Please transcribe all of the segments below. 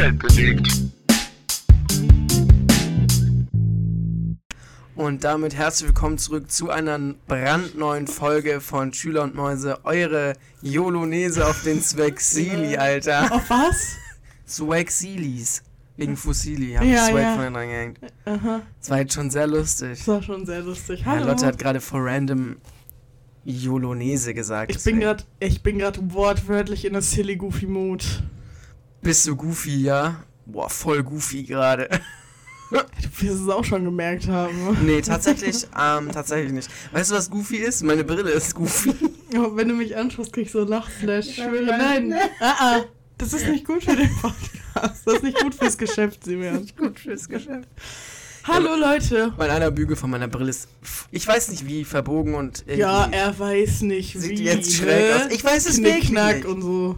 Welt bewegt. Und damit herzlich willkommen zurück zu einer brandneuen Folge von Schüler und Mäuse. Eure Jolonese auf den Swag-Sili, Alter. Auf was? Swag-Silis. Wegen Fussili. Hab Ja, Swag ja. vorhin reingehängt. Aha, Das war jetzt schon sehr lustig. das war schon sehr lustig. Ja, Hallo. Lotte hat gerade vor random Jolonese gesagt. ich bin deswegen. gerade, ich bin gerade wortwörtlich in der silly goofy Mood. Bist du goofy, ja? Boah, voll goofy gerade. Du wirst es auch schon gemerkt haben. nee, tatsächlich, ähm, tatsächlich nicht. Weißt du, was goofy ist? Meine Brille ist goofy. Aber wenn du mich anschaust, krieg ich so Lachflash. Ich schwöre, nein. Ah, ah. Das ist nicht gut für den Podcast. Das ist nicht gut fürs Geschäft, Simeon. Gut fürs Geschäft. Hallo Leute. Mein einer Bügel von meiner Brille ist, ich weiß nicht wie, verbogen und irgendwie Ja, er weiß nicht sieht wie. jetzt schräg ne? aus. Ich weiß es wirklich Knickknack nicht. und so.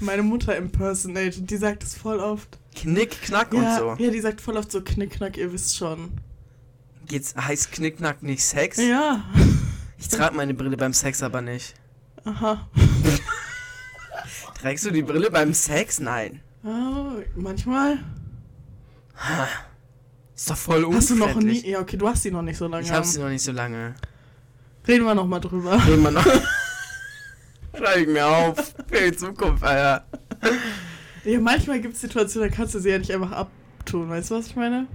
Meine Mutter impersonated, die sagt es voll oft. Knick, Knack Ja, und so. ja, die sagt voll oft so Knickknack, ihr wisst schon. Geht's, heißt Knickknack nicht Sex? Ja. Ich trage meine Brille beim Sex aber nicht. Aha. Trägst du die Brille beim Sex? Nein. Oh, manchmal. Ist doch voll unfreundlich. Hast du noch nie. Ja, okay, du hast sie noch nicht so lange. Ich hab sie noch nicht so lange. Reden wir noch mal drüber. Reden wir noch. Schreibe ich mir auf. Für die Zukunft, Alter. Ja, manchmal gibt es Situationen, da kannst du sie ja nicht einfach abtun. Weißt du, was ich meine?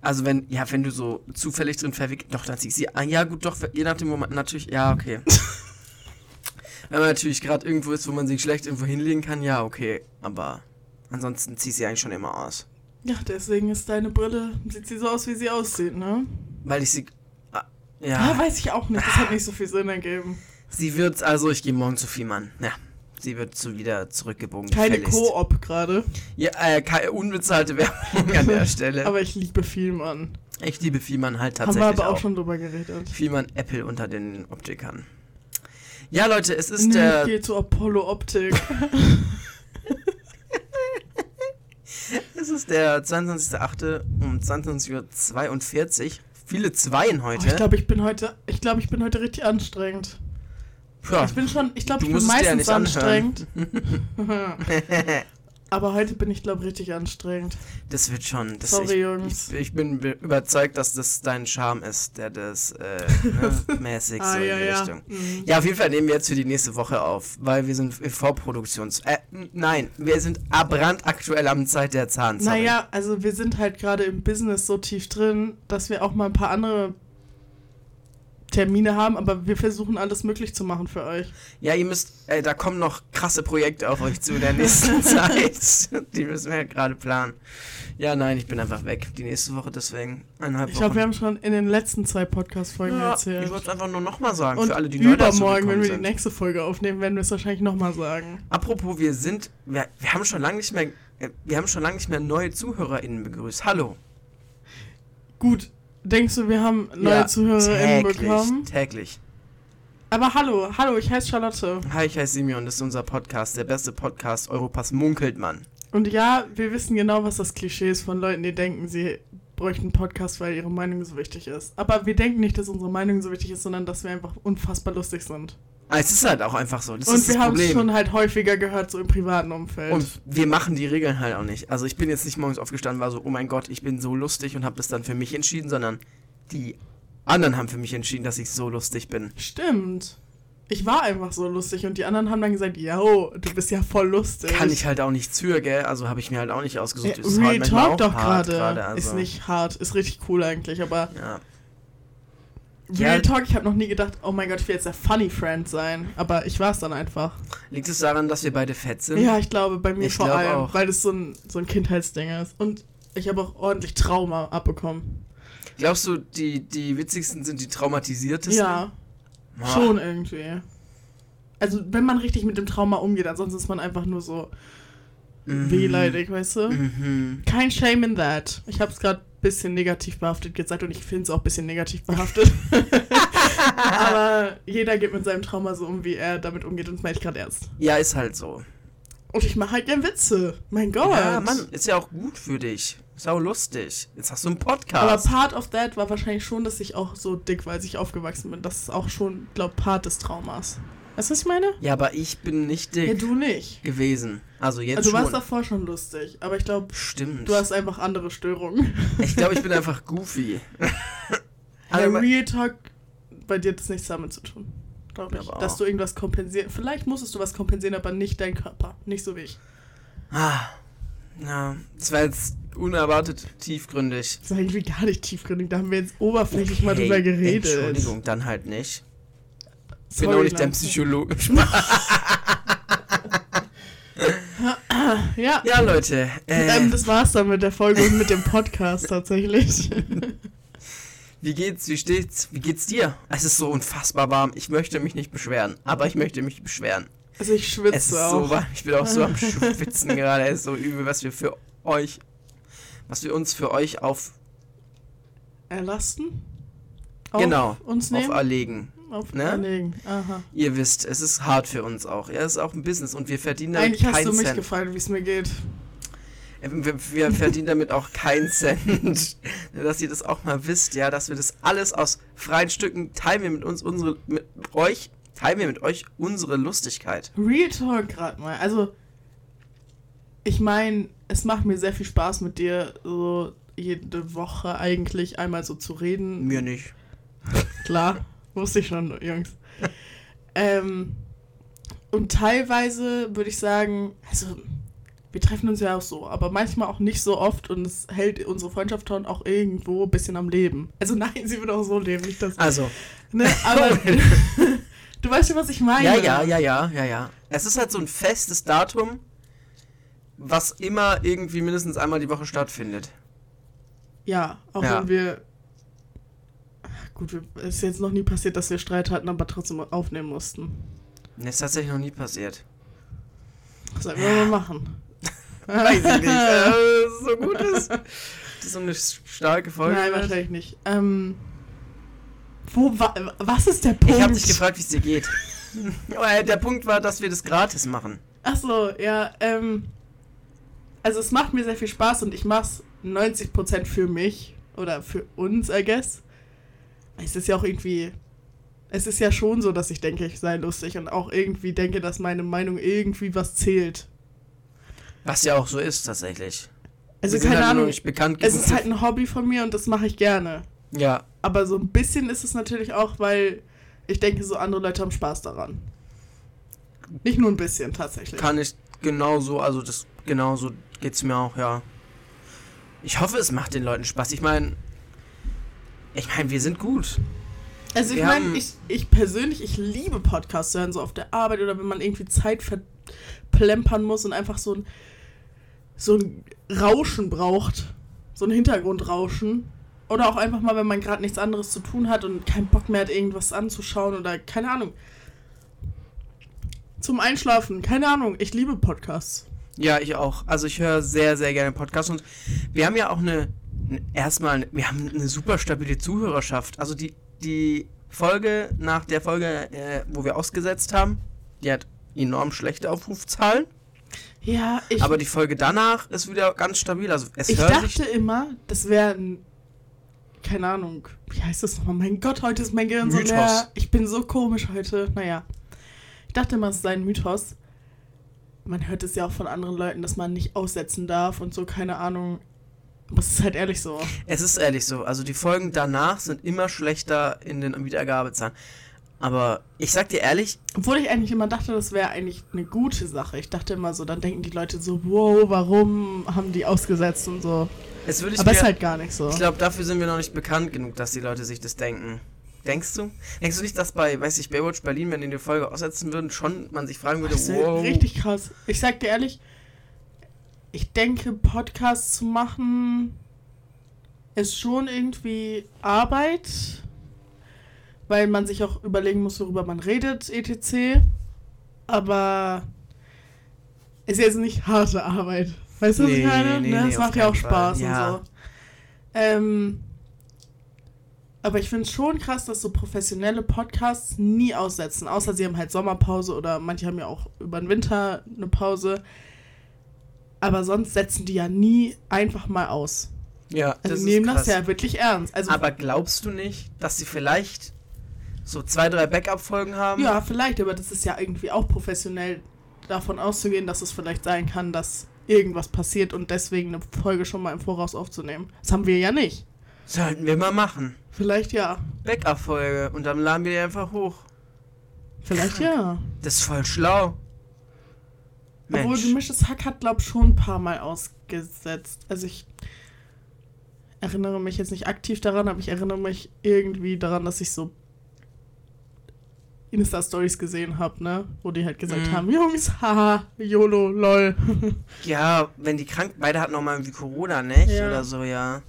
Also wenn, ja, wenn du so zufällig drin verwickelt, doch, dann zieh ich sie, ah, ja gut, doch, je nach dem Moment, natürlich, ja, okay. wenn man natürlich gerade irgendwo ist, wo man sich schlecht irgendwo hinlegen kann, ja, okay, aber ansonsten zieh ich sie eigentlich schon immer aus. Ja, deswegen ist deine Brille, sieht sie so aus, wie sie aussieht, ne? Weil ich sie, ah, Ja, ja, weiß ich auch nicht. Das hat nicht so viel Sinn ergeben. Sie wird, also ich gehe morgen zu Fiemann, ja. Sie wird zu wieder zurückgebogen. Keine. Koop gerade. Ja, äh, keine unbezahlte Werbung an der Stelle. Aber ich liebe Vielmann. ich liebe Fiemann halt Haben wir tatsächlich aber auch auch. schon drüber geredet. Fiemann Apple unter den Optikern. Ja, Leute, es ist Nee, der ich gehe zu Apollo Optik. Es ist der 22.08. um 22.42 Uhr. Viele Zweien Oh, heute. ich glaube, ich bin heute, ich glaube, ich bin heute richtig anstrengend. Ja, Ich bin schon, ich glaube, ich bin ja meistens anstrengend. Aber heute bin ich, glaube ich, richtig anstrengend. das wird schon. Das, Sorry, ich, Jungs. Ich, ich bin be- überzeugt, dass das dein Charme ist, der das äh, ne, mäßig so in die Richtung. Mhm. Ja, auf jeden Fall nehmen wir jetzt für die nächste Woche auf, weil wir sind in Vorproduktions... Äh, nein, wir sind brandaktuell am Zeit der Zahn. sorry. Naja, also wir sind halt gerade im Business so tief drin, dass wir auch mal ein paar andere Termine haben, aber wir versuchen alles möglich zu machen für euch. Ja, ihr müsst... Äh, da kommen noch krasse Projekte auf euch zu in der nächsten Zeit. Die müssen wir gerade planen. Ja, nein, ich bin einfach weg. Die nächste Woche deswegen. Eineinhalb Ich glaube, wir haben schon in den letzten zwei Podcast-Folgen Ja, erzählt. ich wollte es einfach nur nochmal sagen, Und für alle, die neu dazu übermorgen, wenn wir die sind. nächste Folge aufnehmen, werden wir es wahrscheinlich nochmal sagen. Apropos, wir sind, wir, wir haben schon lange nicht mehr, äh, wir haben schon lange nicht mehr neue ZuhörerInnen begrüßt. Hallo. Gut, denkst du, wir haben neue Ja, ZuhörerInnen bekommen? Täglich. Aber hallo, hallo, ich heiße Charlotte. Hi, ich heiße Simeon, das ist unser Podcast, der beste Podcast Europas munkelt man. Und ja, wir wissen genau, was das Klischee ist von Leuten, die denken, sie bräuchten einen Podcast, weil ihre Meinung so wichtig ist. Aber wir denken nicht, dass unsere Meinung so wichtig ist, sondern dass wir einfach unfassbar lustig sind. Ah, es ist halt auch einfach so, das Und wir haben es schon halt häufiger gehört, so im privaten Umfeld. und wir machen die Regeln halt auch nicht. Also ich bin jetzt nicht morgens aufgestanden, war so, oh mein Gott, ich bin so lustig und habe das dann für mich entschieden, sondern die anderen haben für mich entschieden, dass ich so lustig bin. Stimmt. Ich war einfach so lustig und die anderen haben dann gesagt, yo, du bist ja voll lustig. Kann ich halt auch nichts für, gell? Also habe ich mir halt auch nicht ausgesucht. Ja, Ist Real halt Talk doch gerade. also. Ist nicht hart, ist richtig cool eigentlich, aber Ja. Real Ja. Talk, ich habe noch nie gedacht, oh mein Gott, ich will jetzt der Funny Friend sein. Aber ich war es dann einfach. Liegt es daran, dass wir beide fett sind? Ja, ich glaube, bei mir Ich vor allem, auch. weil es so ein, so ein Kindheitsding ist. Und ich habe auch ordentlich Trauma abbekommen. Glaubst du, die, die witzigsten sind die traumatisiertesten? Ja, Ah. schon irgendwie. Also, wenn man richtig mit dem Trauma umgeht, ansonsten ist man einfach nur so Mhm. wehleidig, weißt du? Mhm. Kein Shame in that. Ich habe es gerade bisschen negativ behaftet gesagt und ich finde es auch ein bisschen negativ behaftet. Aber jeder geht mit seinem Trauma so um, wie er damit umgeht und das meine ich gerade ernst. Ja, ist halt so. Und ich mache halt gern Witze. Mein Gott. Ja, Mann, ist ja auch gut für dich. Ist auch lustig. Jetzt hast du einen Aber Podcast. part of that war wahrscheinlich schon, dass ich auch so dick, weil ich aufgewachsen bin. Das ist auch schon, glaube Part des Traumas. Weißt du, was ich meine? Ja, aber ich bin nicht dick Ja, du nicht. gewesen. Also jetzt Also, du warst schon. davor schon lustig, aber ich glaube, Stimmt. du hast einfach andere Störungen. ich glaube, ich bin einfach goofy. Aber Also, Real Talk, bei dir hat das nichts damit zu tun. Glaube ich. Aber Dass du irgendwas kompensieren. Vielleicht musstest du was kompensieren, aber nicht dein Körper. Nicht so wie ich. ah, ja, das war jetzt unerwartet tiefgründig. Das ist irgendwie gar nicht tiefgründig. Da haben wir jetzt oberflächlich mal drüber geredet. Entschuldigung, dann halt nicht. Ich bin Sorry, auch nicht dein. Psychologe. Ja, ja, Leute. Äh, ähm, das war's dann mit der Folge und mit dem Podcast tatsächlich. wie geht's? Wie steht's? Wie geht's dir? Es ist so unfassbar warm. Ich möchte mich nicht beschweren, aber ich möchte mich beschweren. Also ich schwitze Es ist auch. so warm. Ich bin auch so am Schwitzen gerade. Es ist so übel, was wir für euch, was wir uns für euch auf, Erlasten? genau, Uns nehmen? auferlegen. Auf ne? erlegen. Aha. Ihr wisst, es ist hart für uns auch. Ja, es ist auch ein Business und wir verdienen damit Eigentlich hast keinen du mich Cent. gefragt, wie es mir geht. Äh, Wir, wir verdienen damit auch keinen Cent. dass ihr das auch mal wisst, ja, dass wir das alles aus freien Stücken teilen wir mit uns unsere mit euch teilen wir mit euch unsere Lustigkeit. Real Talk gerade mal. Also, ich meine, es macht mir sehr viel Spaß mit dir, so jede Woche eigentlich einmal so zu reden. Mir nicht. Klar, wusste ich schon, Jungs. ähm, und teilweise würde ich sagen, also wir treffen uns ja auch so, aber manchmal auch nicht so oft und es hält unsere Freundschaft schon auch irgendwo ein bisschen am Leben. Also nein, sie wird auch so leben, nicht das. Also, Ne, aber du weißt ja, was ich meine. ja, ja, ja, ja, ja, ja. Es ist halt so ein festes Datum, was immer irgendwie mindestens einmal die Woche stattfindet. Ja, auch Ja. wenn wir. Gut, es ist jetzt noch nie passiert, dass wir Streit hatten, aber trotzdem aufnehmen mussten. Das ist tatsächlich noch nie passiert. Was sollen wir mal machen? Weiß ich nicht. äh, so gut ist. Das ist so eine starke Folge. Nein, wahrscheinlich nicht. Ähm, wo, wa, was ist der Punkt? Ich habe dich gefragt, wie es dir geht. Aber der Punkt war, dass wir das gratis machen. Ach so, ja, ähm. Also, es macht mir sehr viel Spaß und ich mach's 90% für mich oder für uns, I guess. Es ist ja auch irgendwie. Es ist ja schon so, dass ich denke, ich sei lustig und auch irgendwie denke, dass meine Meinung irgendwie was zählt. Was ja auch so ist, tatsächlich. Also, keine halt Ahnung. bekannt Es ist halt ein Hobby von mir und das mache ich gerne. Ja, Aber so ein bisschen ist es natürlich auch, weil ich denke, so andere Leute haben Spaß daran. Nicht nur ein bisschen, tatsächlich. kann ich genauso, also das genauso geht's mir auch, ja. Ich hoffe, es macht den Leuten Spaß. Ich meine, ich meine, wir sind gut. Also ich meine, ich, ich persönlich, ich liebe Podcasts hören, so auf der Arbeit oder wenn man irgendwie Zeit verplempern muss und einfach so ein, so ein Rauschen braucht. So ein Hintergrundrauschen. Oder auch einfach mal, wenn man gerade nichts anderes zu tun hat und keinen Bock mehr hat, irgendwas anzuschauen oder keine Ahnung. Zum Einschlafen, keine Ahnung. Ich liebe Podcasts. Ja, ich auch. Also ich höre sehr, sehr gerne Podcasts und wir haben ja auch eine- erstmal, wir haben eine super stabile Zuhörerschaft. Also die, die Folge nach der Folge, äh, wo wir ausgesetzt haben, die hat enorm schlechte Aufrufzahlen. Ja, ich, aber die Folge danach ist wieder ganz stabil. Also es ich hört sich dachte immer, das wäre ein. Keine Ahnung. Wie heißt das nochmal? Mein Gott, heute ist mein Gehirn so Mythos. leer. Ich bin so komisch heute. Naja. Ich dachte immer, es sei ein Mythos. Man hört es ja auch von anderen Leuten, dass man nicht aussetzen darf und so, keine Ahnung. Aber es ist halt ehrlich so. Es ist ehrlich so. Also die Folgen danach sind immer schlechter in den Wiedergabezahlen. Aber ich sag dir ehrlich, Obwohl ich eigentlich immer dachte, das wäre eigentlich eine gute Sache. Ich dachte immer so, dann denken die Leute so, wow, warum haben die ausgesetzt und so. es würde ich Aber mir, ist halt gar nicht so. Ich glaube, dafür sind wir noch nicht bekannt genug, dass die Leute sich das denken. Denkst du? Denkst du nicht, dass bei, weiß ich, Baywatch Berlin, wenn die die Folge aussetzen würden, schon man sich fragen würde, Das wow. richtig krass. Ich sag dir ehrlich, ich denke, Podcasts zu machen ist schon irgendwie Arbeit, weil man sich auch überlegen muss, worüber man redet, etc. Aber ist jetzt nicht harte Arbeit. Weißt du, was ich Nee, meine? nee, ne? nee, Es auf macht ja auch. Spaß Ja. und so. Ähm, aber ich finde es schon krass, dass so professionelle Podcasts nie aussetzen. Außer sie haben halt Sommerpause oder manche haben ja auch über den Winter eine Pause. Aber sonst setzen die ja nie einfach mal aus. Ja, Also das nehmen das ja wirklich ernst. Also Aber glaubst du nicht, dass sie vielleicht so zwei, drei Backup-Folgen haben. Ja, vielleicht, aber das ist ja irgendwie auch professionell davon auszugehen, dass es vielleicht sein kann, dass irgendwas passiert und deswegen eine Folge schon mal im Voraus aufzunehmen. Das haben wir ja nicht. Sollten wir mal machen. Vielleicht ja. Backup-Folge und dann laden wir die einfach hoch. Vielleicht ja. Das ist voll schlau. Obwohl Mensch. gemischtes Hack hat, glaub schon ein paar Mal ausgesetzt. Also ich erinnere mich jetzt nicht aktiv daran, aber ich erinnere mich irgendwie daran, dass ich so Insta-Stories gesehen habe, ne? Wo die halt gesagt Mhm. haben, Jungs, haha, YOLO, lol. Ja, wenn die krank, beide hatten noch mal irgendwie Corona, nicht? Ja. Oder so, ja.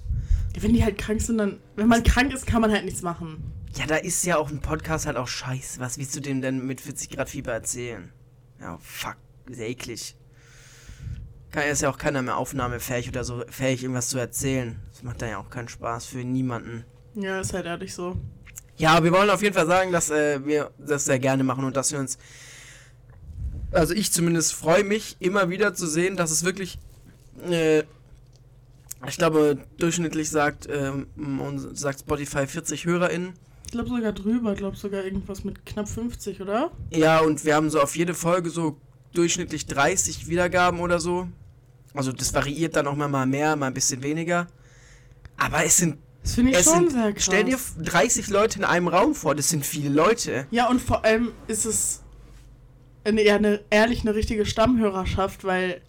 Wenn die halt krank sind, dann. Wenn man krank ist, kann man halt nichts machen. Ja, da ist ja auch ein Podcast halt auch scheiße. Was willst du dem denn mit 40 Grad Fieber erzählen? Ja, fuck, ja eklig. Kann ist ja auch keiner mehr aufnahmefähig oder so fähig, irgendwas zu erzählen. Das macht dann ja auch keinen Spaß für niemanden. Ja, ist halt ehrlich so. Ja, wir wollen auf jeden Fall sagen, dass äh, wir das sehr gerne machen und dass wir uns. Also ich zumindest freue mich immer wieder zu sehen, dass es wirklich. Äh, ich glaube, durchschnittlich sagt, ähm, sagt Spotify 40 HörerInnen. Ich glaube sogar drüber, ich glaube sogar irgendwas mit knapp 50, oder? Ja, und wir haben so auf jede Folge so durchschnittlich 30 Wiedergaben oder so. Also das variiert dann auch mal, mal mehr, mal ein bisschen weniger. Aber es sind, Das finde ich es schon sind sehr krass. stell dir 30 Leute in einem Raum vor, das sind viele Leute. Ja, und vor allem ist es eine, ja, eine, ehrlich eine richtige Stammhörerschaft, weil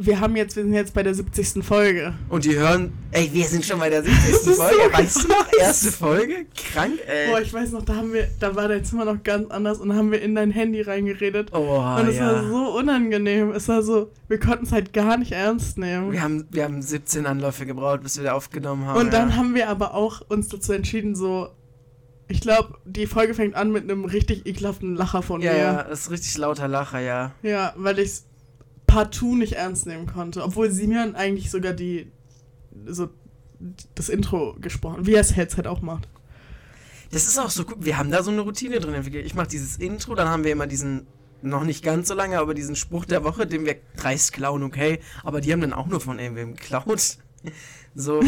wir haben jetzt, wir sind jetzt bei der 70. Folge. Und die hören, ey, wir sind schon bei der 70. ist Folge. so weißt du noch, erste Folge? Krank, ey. Boah, ich weiß noch, da haben wir, da war dein Zimmer noch ganz anders und da haben wir in dein Handy reingeredet. Oh, und es war ja. so unangenehm. Es war so, wir konnten es halt gar nicht ernst nehmen. Wir haben, wir haben 17 Anläufe gebraucht, bis wir da aufgenommen haben. und dann ja. haben wir aber auch uns dazu entschieden, so, ich glaube, die Folge fängt an mit einem richtig ekelhaften Lacher von Ja, mir. ja, das ist richtig lauter Lacher, ja. Ja, weil ich partout nicht ernst nehmen konnte. Obwohl Simeon eigentlich sogar die so das Intro gesprochen, wie er es Headset auch macht. Das ist auch so gut. Wir haben da so eine Routine drin entwickelt. Ich mache dieses Intro, dann haben wir immer diesen, noch nicht ganz so lange, aber diesen Spruch der Woche, den wir dreist klauen, okay. Aber die haben dann auch nur von irgendwem geklaut. So,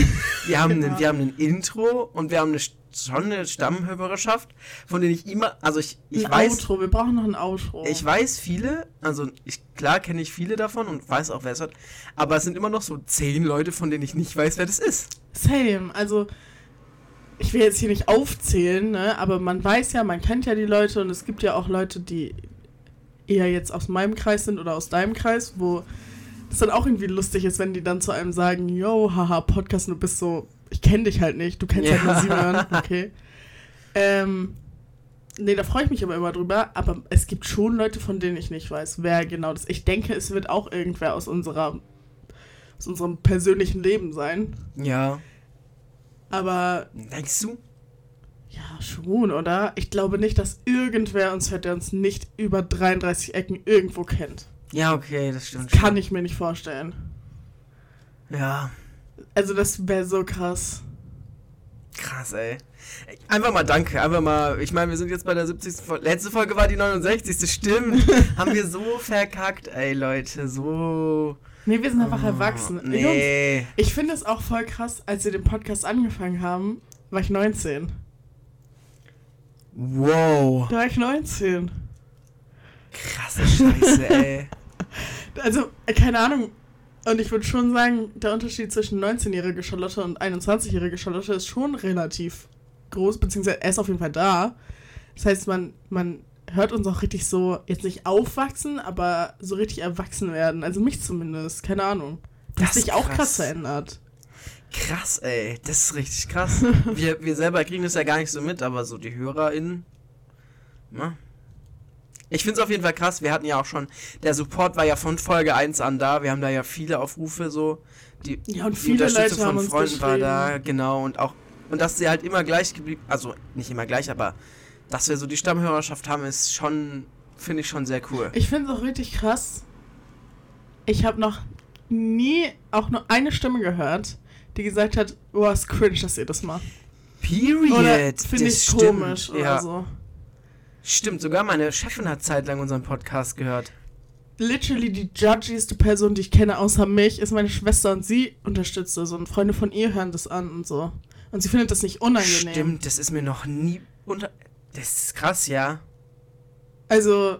wir haben, Ja. ein, wir haben ein Intro und wir haben eine, schon eine Stammhörerschaft, von denen ich immer, also ich, ich ein weiß, Outro, wir brauchen noch ein Outro. ich weiß viele, also ich, klar kenne ich viele davon und weiß auch, wer es hat, aber es sind immer noch so zehn Leute, von denen ich nicht weiß, wer das ist. Same, also ich will jetzt hier nicht aufzählen, ne, aber man weiß ja, man kennt ja die Leute und es gibt ja auch Leute, die eher jetzt aus meinem Kreis sind oder aus deinem Kreis, wo es dann auch irgendwie lustig ist, wenn die dann zu einem sagen, yo, haha, Podcast, du bist so, ich kenne dich halt nicht, du kennst Ja. halt nur Simon, okay. Ähm, nee, da freue ich mich aber immer drüber, aber es gibt schon Leute, von denen ich nicht weiß, wer genau das Ich denke, es wird auch irgendwer aus unserer aus unserem persönlichen Leben sein, Ja. aber Denkst du? Ja, schon, oder? Ich glaube nicht, dass irgendwer uns hört, der uns nicht über 33 Ecken irgendwo kennt. Ja, okay, das stimmt. Kann ich mir nicht vorstellen. Ja. Also, das wäre so krass. Krass, ey. Einfach mal danke, einfach mal. Ich meine, wir sind jetzt bei der 70. Folge. Letzte Folge war die 69. Stimmt. Haben wir so verkackt, ey, Leute. So. Nee, wir sind einfach Oh, erwachsen. Jungs, Nee. ich finde es auch voll krass, als wir den Podcast angefangen haben, war ich 19. Wow. Da war ich 19. Krasse Scheiße, ey. Also, keine Ahnung. Und ich würde schon sagen, der Unterschied zwischen 19-jährige Charlotte und 21-jährige Charlotte ist schon relativ groß, beziehungsweise er ist auf jeden Fall da. Das heißt, man, man hört uns auch richtig so, jetzt nicht aufwachsen, aber so richtig erwachsen werden. Also mich zumindest, keine Ahnung. Das, hat sich ist auch krass. krass verändert. Krass, ey. Das ist richtig krass. Wir, wir selber kriegen das ja gar nicht so mit, aber so die HörerInnen. Na? Ich finde es auf jeden Fall krass. Wir hatten ja auch schon, der Support war ja von Folge 1 an da. Wir haben da ja viele Aufrufe so. Die, Ja, und die viele Unterstützung Leute von Freunden war da, genau. Und auch, und dass sie halt immer gleich geblieben, also nicht immer gleich, aber dass wir so die Stammhörerschaft haben, ist schon, finde ich schon sehr cool. Ich finde es auch richtig krass. Ich habe noch nie auch nur eine Stimme gehört, die gesagt hat, oh, ist cringe, dass ihr das macht. Period. Oder finde ich stimmt. komisch oder ja. so. Stimmt, sogar meine Chefin hat zeitlang unseren Podcast gehört. literally die judgieste Person, die ich kenne, außer mich, ist meine Schwester und sie unterstützt das und Freunde von ihr hören das an und so. Und sie findet das nicht unangenehm. Stimmt, das ist mir noch nie unter. Das ist krass, ja. Also.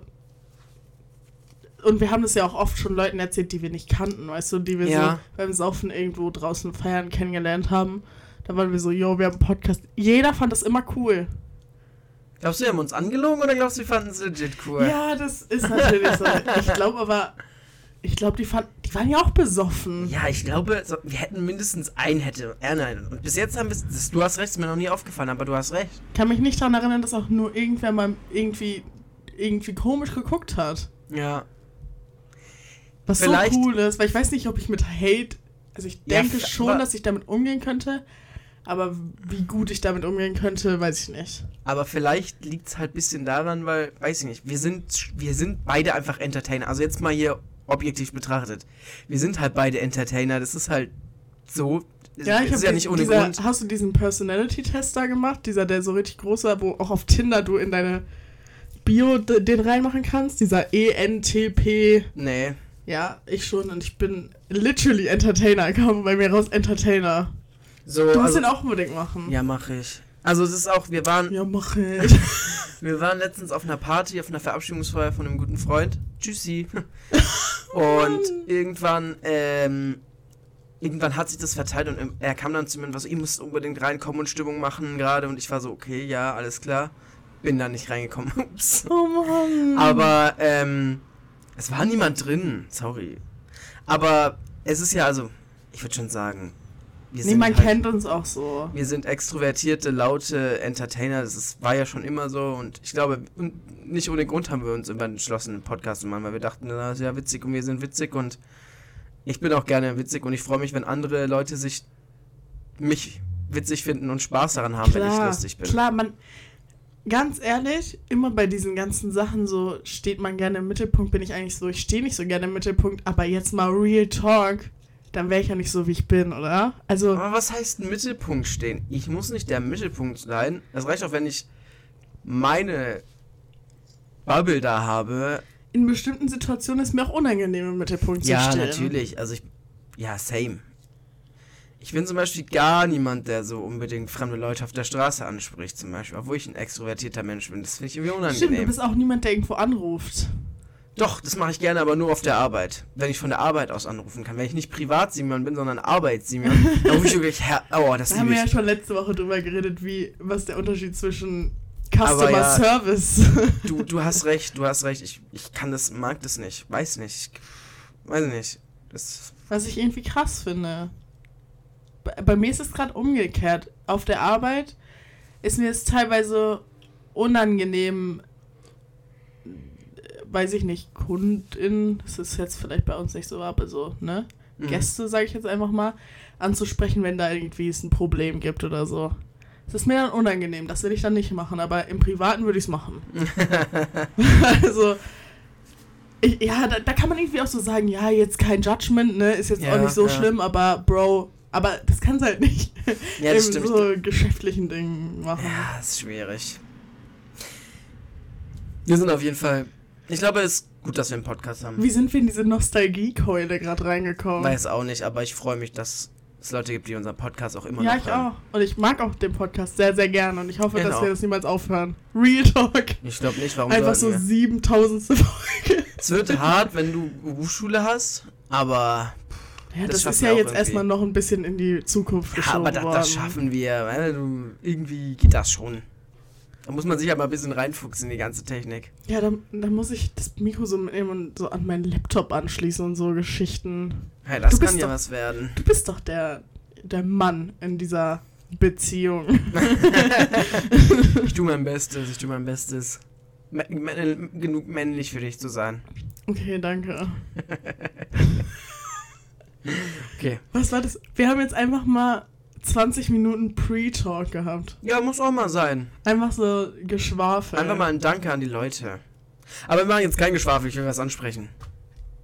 Und wir haben das ja auch oft schon Leuten erzählt, die wir nicht kannten, weißt du, die wir Ja. so beim Saufen irgendwo draußen feiern kennengelernt haben. Da waren wir so, yo, wir haben einen Podcast. Jeder fand das immer cool. Glaubst du, wir haben uns angelogen oder glaubst du, wir fanden es legit cool? Ja, das ist natürlich so. Ich glaube aber, ich glaube, die, fand- die waren ja auch besoffen. Ja, ich glaube, so, wir hätten mindestens einen hätte. Ja, nein. Und bis jetzt haben wir das, Du hast recht, ist mir noch nie aufgefallen, aber du hast recht. kann mich nicht daran erinnern, dass auch nur irgendwer mal irgendwie, irgendwie komisch geguckt hat. Ja. Was Vielleicht- so cool ist, weil ich weiß nicht, ob ich mit Hate, also ich Ja, denke f- schon, dass ich damit umgehen könnte, aber wie gut ich damit umgehen könnte, weiß ich nicht. Aber vielleicht liegt es halt ein bisschen daran, weil, weiß ich nicht, wir sind, wir sind beide einfach Entertainer. Also jetzt mal hier objektiv betrachtet. Wir sind halt beide Entertainer. Das ist halt so. Ja, ich ist habe ja nicht ohne dieser, Grund. Hast du diesen Personality-Test da gemacht? Dieser, der so richtig groß war, wo auch auf Tinder du in deine Bio den reinmachen kannst? Dieser ENTP. Nee. Ja, ich schon und ich bin literally Entertainer, kam bei mir raus Entertainer. So, Du musst also, den auch unbedingt machen. Ja, mache ich. Also es ist auch, wir waren, Ja, mach ich. wir waren letztens auf einer Party, auf einer Verabschiedungsfeier von einem guten Freund. Tschüssi. Und irgendwann, ähm, irgendwann hat sich das verteilt und er kam dann zu mir und war so, ihr müsst unbedingt reinkommen und Stimmung machen gerade. Und ich war so, okay, ja, alles klar. Bin da nicht reingekommen. Ups. Oh Mann. Aber, ähm, es war niemand drin. Sorry. Aber es ist ja, also, ich würde schon sagen, wir nee, man halt, kennt uns auch so. wir sind extrovertierte, laute Entertainer. Das ist, war ja schon immer so. Und ich glaube, nicht ohne Grund haben wir uns immer entschlossen, einen Podcast zu machen, weil wir dachten, das ist ja witzig und wir sind witzig. Und ich bin auch gerne witzig und ich freue mich, wenn andere Leute sich mich witzig finden und Spaß daran haben, wenn ich lustig bin. Klar, man. Ganz ehrlich, immer bei diesen ganzen Sachen so steht man gerne im Mittelpunkt, bin ich eigentlich so, ich stehe nicht so gerne im Mittelpunkt, aber jetzt mal Real Talk, dann wäre ich ja nicht so, wie ich bin, oder? Also, Aber was heißt Mittelpunkt stehen? Ich muss nicht der Mittelpunkt sein. Das reicht auch, wenn ich meine Bubble da habe. in bestimmten Situationen ist mir auch unangenehm, im Mittelpunkt Ja, zu stehen. natürlich. Also ich. Ja, same. Ich bin zum Beispiel gar niemand, der so unbedingt fremde Leute auf der Straße anspricht, zum Beispiel. Obwohl ich ein extrovertierter Mensch bin. Das finde ich irgendwie Stimmt, du unangenehm. bist auch niemand, der irgendwo anruft. Doch, das mache ich gerne, aber nur auf der Arbeit. Wenn ich von der Arbeit aus anrufen kann. Wenn ich nicht Privat-Simon bin, sondern Arbeits-Simon, dann rufe ich wirklich her. Oh, das Da haben wir ja schon letzte Woche drüber geredet, wie, was der Unterschied zwischen Customer ja. Service. Du, du hast recht, du hast recht. Ich, ich kann das, mag das nicht. Weiß nicht. Ich, weiß nicht. Das, Was ich irgendwie krass finde. Bei, bei mir ist es gerade umgekehrt. Auf der Arbeit ist mir es teilweise unangenehm, weiß ich nicht, Kundin, das ist jetzt vielleicht bei uns nicht so, aber so, ne? Mhm. Gäste, sage ich jetzt einfach mal, anzusprechen, wenn da irgendwie es ein Problem gibt oder so. Es ist mir dann unangenehm, das will ich dann nicht machen, aber im Privaten würde ich es machen. also, ich, ja, da, da kann man irgendwie auch so sagen, ja, jetzt kein Judgment, ne, ist jetzt Ja, auch nicht so ja. schlimm, aber Bro, aber das kannst halt nicht Ja, das in so geschäftlichen Dingen machen. Ja, ist schwierig. Wir sind auf jeden Fall. Ich glaube, es ist gut, dass wir einen Podcast haben. Wie sind wir in diese Nostalgiekeule gerade reingekommen? Weiß auch nicht, aber ich freue mich, dass es Leute gibt, die unseren Podcast auch immer ja, noch ich hören. auch. Und ich mag auch den Podcast sehr, sehr gerne. Und ich hoffe, dass Genau. wir das niemals aufhören. Real Talk. Ich glaube nicht, warum Einfach so sollten wir? 7000. Folge. Es wird hart, wenn du Berufsschule hast, aber, Ja, Das das, ist ja jetzt erstmal noch ein bisschen in die Zukunft ja, geschoben aber das, worden. das schaffen wir. Weil du, irgendwie geht das schon. Da muss man sich ja mal ein bisschen reinfuchsen in die ganze Technik. Ja, dann, dann muss ich das Mikro so mitnehmen und so an meinen Laptop anschließen und so Geschichten. Hey, das Du kann ja doch- was werden. Du bist doch der, der Mann in dieser Beziehung. Ich tue mein Bestes, ich tue mein Bestes. mä- mä- genug männlich für dich zu sein. Okay, danke. Okay. Was war das? Wir haben jetzt einfach mal 20 Minuten Pre-Talk gehabt. Ja, muss auch mal sein. Einfach so Geschwafel. Einfach mal ein Danke an die Leute. Aber wir machen jetzt kein Geschwafel, ich will was ansprechen.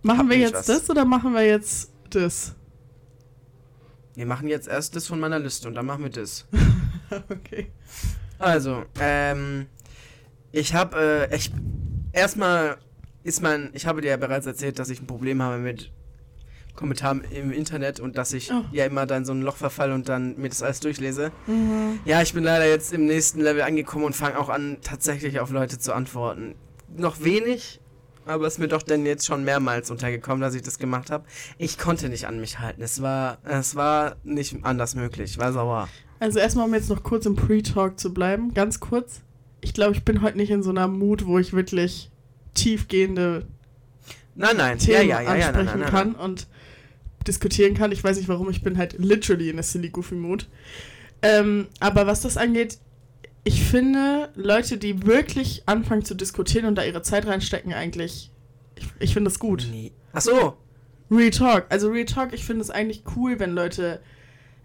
Machen Hab wir jetzt was. das oder machen wir jetzt das? Wir machen jetzt erst das von meiner Liste und dann machen wir das. okay. Also, ähm, ich habe, äh, ich, erstmal ist mein, ich habe dir ja bereits erzählt, dass ich ein Problem habe mit Kommentar im Internet und dass ich Oh. ja immer dann so ein Loch verfalle und dann mir das alles durchlese. Mhm. Ja, ich bin leider jetzt im nächsten Level angekommen und fange auch an, tatsächlich auf Leute zu antworten. Noch wenig, aber es ist mir doch dann jetzt schon mehrmals untergekommen, dass ich das gemacht habe. Ich konnte nicht an mich halten. Es war, es war nicht anders möglich. Ich war sauer. Also erstmal, um jetzt noch kurz im Pre-Talk zu bleiben, ganz kurz. Ich glaube, ich bin heute nicht in so einer Mut, wo ich wirklich tiefgehende Nein, nein, Themen ja, ja, ja, ja, ansprechen nein, nein, nein, kann und diskutieren kann. Ich weiß nicht warum, ich bin halt literally in der Silly Goofy Mood. Ähm, aber was das angeht, ich finde, Leute, die wirklich anfangen zu diskutieren und da ihre Zeit reinstecken, eigentlich, ich, ich finde das gut. Nee. Ach so. Real Talk. Also Real Talk, ich finde es eigentlich cool, wenn Leute,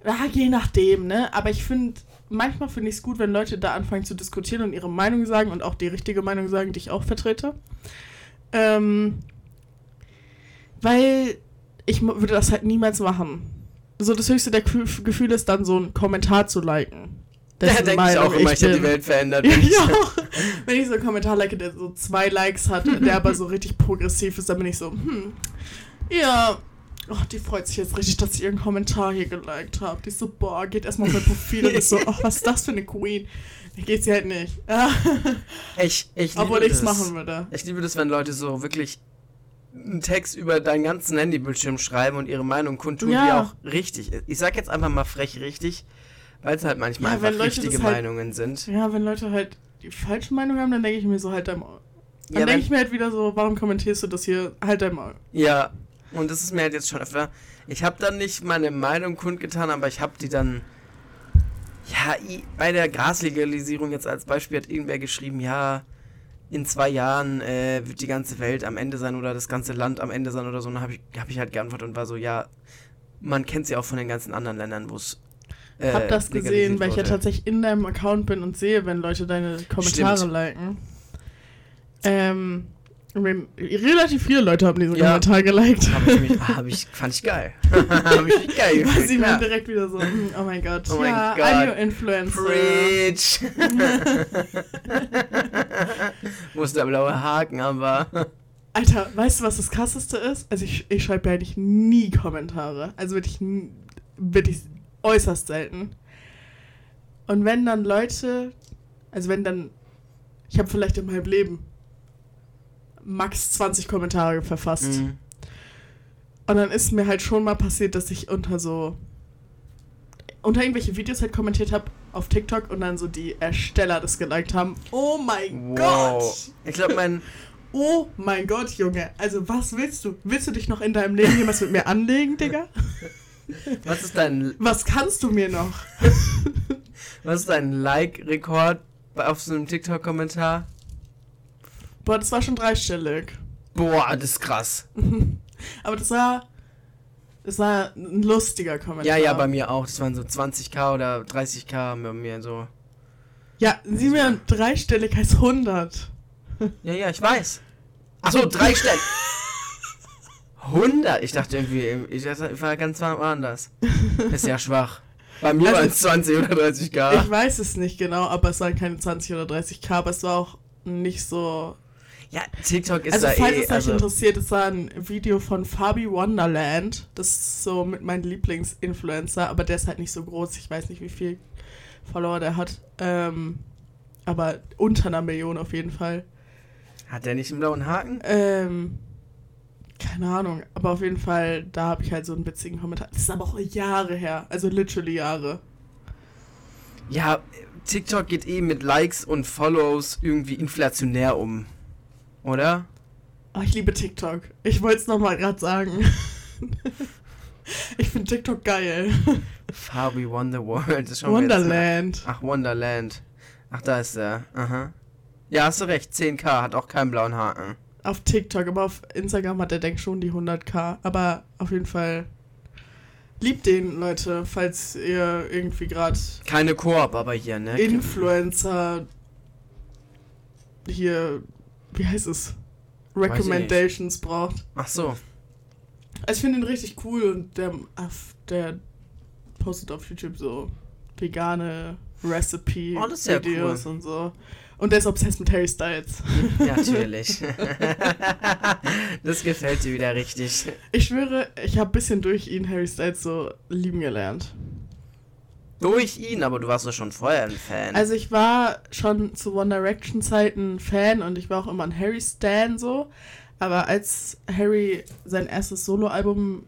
ah, je nachdem, ne? Aber ich finde, manchmal finde ich es gut, wenn Leute da anfangen zu diskutieren und ihre Meinung sagen und auch die richtige Meinung sagen, die ich auch vertrete. Ähm, weil ich würde das halt niemals machen. So das höchste der Gefühl ist dann so ein Kommentar zu liken. Da denke ich auch immer, ich habe die. Welt verändert. Ja, wenn ich- ja. Wenn ich so einen Kommentar like, der so zwei Likes hat, der aber so richtig progressiv ist, dann bin ich so, hm, ja, oh, die freut sich jetzt richtig, dass ich ihren Kommentar hier geliked habe. Die ist so, boah, geht erstmal auf mein Profil und ist so, ach, was ist das für eine Queen? Dann geht sie halt nicht. Ich, ich Obwohl liebe ich es machen würde. Ich liebe das, wenn Leute so wirklich einen Text über deinen ganzen Handybildschirm schreiben und ihre Meinung kundtun, die Ja. auch richtig ist. Ich sag jetzt einfach mal frech richtig, weil es halt manchmal Ja, einfach richtige halt- Meinungen sind. Ja, wenn Leute halt die falsche Meinung haben, dann denke ich mir so, halt dein Maul. Dann Ja, denke ich mir halt wieder so, warum kommentierst du das hier? Halt dein Maul. ja, und das ist mir halt jetzt schon öfter. Ich habe dann nicht meine Meinung kundgetan, aber ich habe die dann. Ja, bei der Graslegalisierung jetzt als Beispiel hat irgendwer geschrieben, ja, in zwei Jahren äh, wird die ganze Welt am Ende sein oder das ganze Land am Ende sein oder so. Und dann habe ich, hab ich halt geantwortet und war so, ja, man kennt sie auch von den ganzen anderen Ländern, wo es. Äh, Hab das gesehen, weil ich ja tatsächlich in deinem Account bin und sehe, wenn Leute deine Kommentare Stimmt. liken. Ähm, relativ viele Leute haben diesen Ja. Kommentar geliked. Hab ich mich, hab ich, fand ich geil. hab ich geil Weil sie waren direkt wieder so, hm, oh mein Gott, Oh ja, Gott. I'm your influencer. Preach! Ist der blaue Haken, aber. Alter, weißt du, was das krasseste ist? Also ich, ich schreibe ja eigentlich nie Kommentare. Also wirklich, wirklich äußerst selten. Und wenn dann Leute, also wenn dann, ich habe vielleicht in meinem Leben max 20 Kommentare verfasst. Mhm. Und dann ist mir halt schon mal passiert, dass ich unter so, unter irgendwelche Videos halt kommentiert habe auf TikTok und dann so die Ersteller das geliked haben. Oh mein Gott! Ich glaube, mein. Oh mein Gott, Junge. Also, was willst du? Willst du dich noch in deinem Leben jemals mit mir anlegen, Digga? Was ist dein, Was kannst du mir noch? was ist dein Like-Rekord auf so einem TikTok-Kommentar? Boah, das war schon dreistellig. Boah, das ist krass. Aber das war. Das war ein lustiger Kommentar. Ja, ja, bei mir auch. Das waren so 20k oder 30k bei mir so. Ja, sieh mir, dreistellig heißt 100. Ja, ja, ich weiß. Achso, drei Stellen. 100? Ich dachte irgendwie, ich war ganz woanders. Ist ja schwach. Bei mir Also- waren es 20 oder 30k. Ich weiß es nicht genau, aber es waren keine 20 oder 30k, aber es war auch nicht so. Ja, TikTok ist also, da falls eh. es euch Also, interessiert, es war ein Video von Fabi Wonderland. Das ist so mit meinem Lieblingsinfluencer, aber der ist halt nicht so groß. Ich weiß nicht, wie viel Follower der hat. Ähm, aber unter einer Million auf jeden Fall. hat der nicht einen blauen Haken? Ähm, keine Ahnung, aber auf jeden Fall, da habe ich halt so einen witzigen Kommentar. Das ist aber auch Jahre her, also literally Jahre. Ja, TikTok geht eh mit Likes und Follows irgendwie inflationär um. Oder? Oh, ich liebe TikTok. Ich wollte es nochmal gerade sagen. ich finde TikTok geil. Fabi ist schon wieder- Wonderland. Ach, Wonderland. Ach, da ist er. Aha. Ja, hast du recht. 10k hat auch keinen blauen Haken. Auf TikTok, aber auf Instagram hat er, denke schon die 100k. Aber auf jeden Fall liebt den, Leute, falls ihr irgendwie gerade Keine Koop, aber hier, ne? Influencer hier, wie heißt es? Recommendations braucht. Ach so. Also ich finde ihn richtig cool und der, der postet auf YouTube so vegane Recipe Oh, ja Videos und so. Und der ist obsessed mit Harry Styles. Natürlich. das gefällt dir wieder richtig. Ich schwöre, ich habe ein bisschen durch ihn Harry Styles so lieben gelernt. Durch ihn, aber du warst doch schon vorher ein Fan. Also ich war schon zu One Direction Zeiten Fan und ich war auch immer ein Harry Stan so. Aber als Harry sein erstes Soloalbum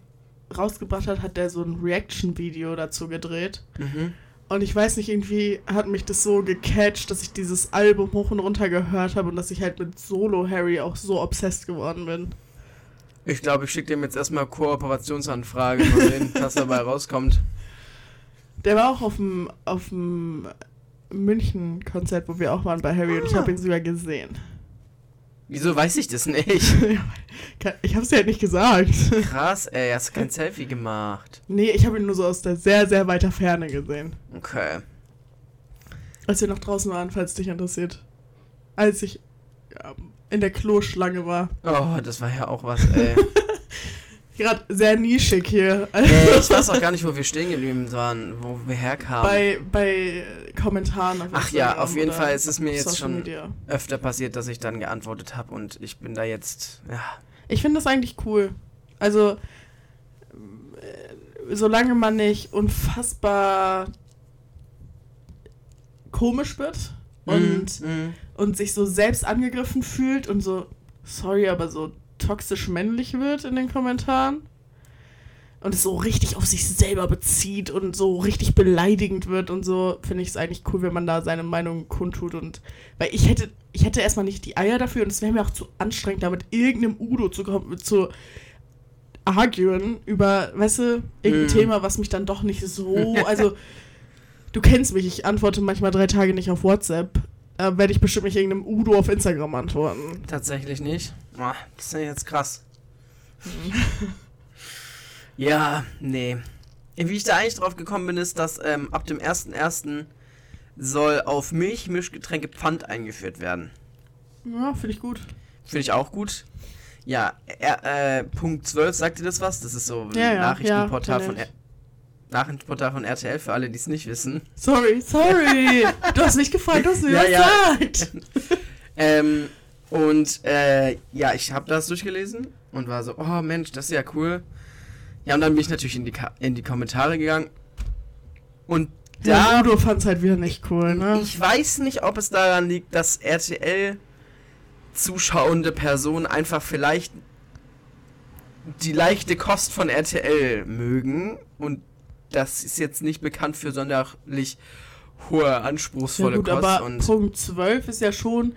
rausgebracht hat, hat er so ein Reaction-Video dazu gedreht. mhm. Und ich weiß nicht, irgendwie hat mich das so gecatcht, dass ich dieses Album hoch und runter gehört habe und dass ich halt mit Solo Harry auch so obsessed geworden bin. Ich glaube, ich schicke dem jetzt erstmal Kooperationsanfrage, mal sehen, was dabei rauskommt. Der war auch auf dem, auf dem München-Konzert, wo wir auch waren bei Harry und ich Ah. habe ihn sogar gesehen. Wieso weiß ich das nicht? ich habe es dir halt nicht gesagt. Krass, ey, hast du kein Selfie gemacht. Nee, ich habe ihn nur so aus der sehr, sehr weiter Ferne gesehen. Okay. Als wir noch draußen waren, falls dich interessiert. Als ich ja, in der Kloschlange war. Oh, das war ja auch was, ey. Gerade sehr nischig hier. Ey, ich weiß auch gar nicht, wo wir stehen geblieben waren, wo wir herkamen. bei, bei Kommentaren. Auf Ach ja, auf jeden Fall ist es mir jetzt schon Media. öfter passiert, dass ich dann geantwortet habe und ich bin da jetzt, ja. Ich finde das eigentlich cool. Also, äh, solange man nicht unfassbar komisch wird und, Mhm. und sich so selbst angegriffen fühlt und so, sorry, aber so toxisch männlich wird in den Kommentaren und es so richtig auf sich selber bezieht und so richtig beleidigend wird und so, finde ich es eigentlich cool, wenn man da seine Meinung kundtut und weil ich hätte, ich hätte erstmal nicht die Eier dafür und es wäre mir auch zu anstrengend, da mit irgendeinem Udo zu kommen, zu arguen über, weißt du, irgendein Mhm. Thema, was mich dann doch nicht so, also du kennst mich, ich antworte manchmal drei Tage nicht auf WhatsApp. Da werde ich bestimmt nicht irgendeinem Udo auf Instagram antworten. Tatsächlich nicht. Ah, Das ist ja jetzt krass. ja, nee. Wie ich da eigentlich drauf gekommen bin, ist, dass ähm, ab dem 1.1. soll auf Milch Mischgetränke Pfand eingeführt werden. Ja, finde ich gut. Finde ich auch gut. Ja, er, äh, Punkt 12, sagt ihr das was? Das ist so ein Ja, Nachrichtenportal, ja, von R Nachrichtenportal von RTL, für alle, die es nicht wissen. Sorry, sorry. du hast mich gefragt, du hast mir Ja, was ja. gesagt. Ähm, und äh, ja, ich habe das durchgelesen und war so, oh Mensch, das ist ja cool. Ja, und dann bin ich natürlich in die, Ka in die Kommentare gegangen. Und Ja, da, Udo fand es halt wieder nicht cool, ne? ich weiß nicht, ob es daran liegt, dass RTL zuschauende Personen einfach vielleicht die leichte Kost von RTL mögen und das ist jetzt nicht bekannt für sonderlich hohe, ja, anspruchsvolle gut, Kost aber und Punkt 12 ist ja schon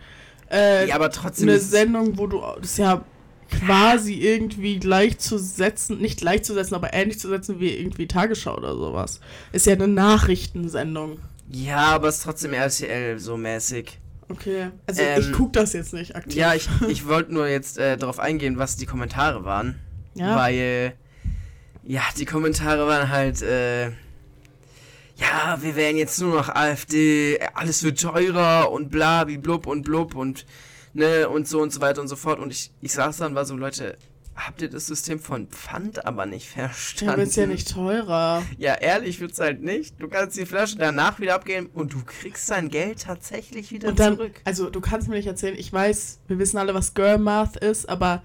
äh, ja, aber trotzdem eine Sendung, wo du das ist ja quasi irgendwie gleichzusetzen, nicht gleichzusetzen, aber ähnlich zu setzen wie irgendwie Tagesschau oder sowas. Ist ja eine Nachrichtensendung. Ja, aber es ist trotzdem RTL so mäßig. Okay. Also Ähm, ich gucke das jetzt nicht aktiv. Ja, ich, ich wollte nur jetzt äh, darauf eingehen, was die Kommentare waren. Ja. Weil, ja, die Kommentare waren halt, äh, ja, wir wären jetzt nur noch AfD, alles wird teurer und bla, wie blub und blub und, ne, und so und so weiter und so fort. Und ich, ich saß dann, war so, Leute, habt ihr das System von Pfand aber nicht verstanden? aber ist ja nicht teurer. Ja, ehrlich wird's halt nicht. Du kannst die Flasche danach wieder abgeben und du kriegst dein Geld tatsächlich wieder dann, zurück. also du kannst mir nicht erzählen, ich weiß, wir wissen alle, was Girl Math ist, aber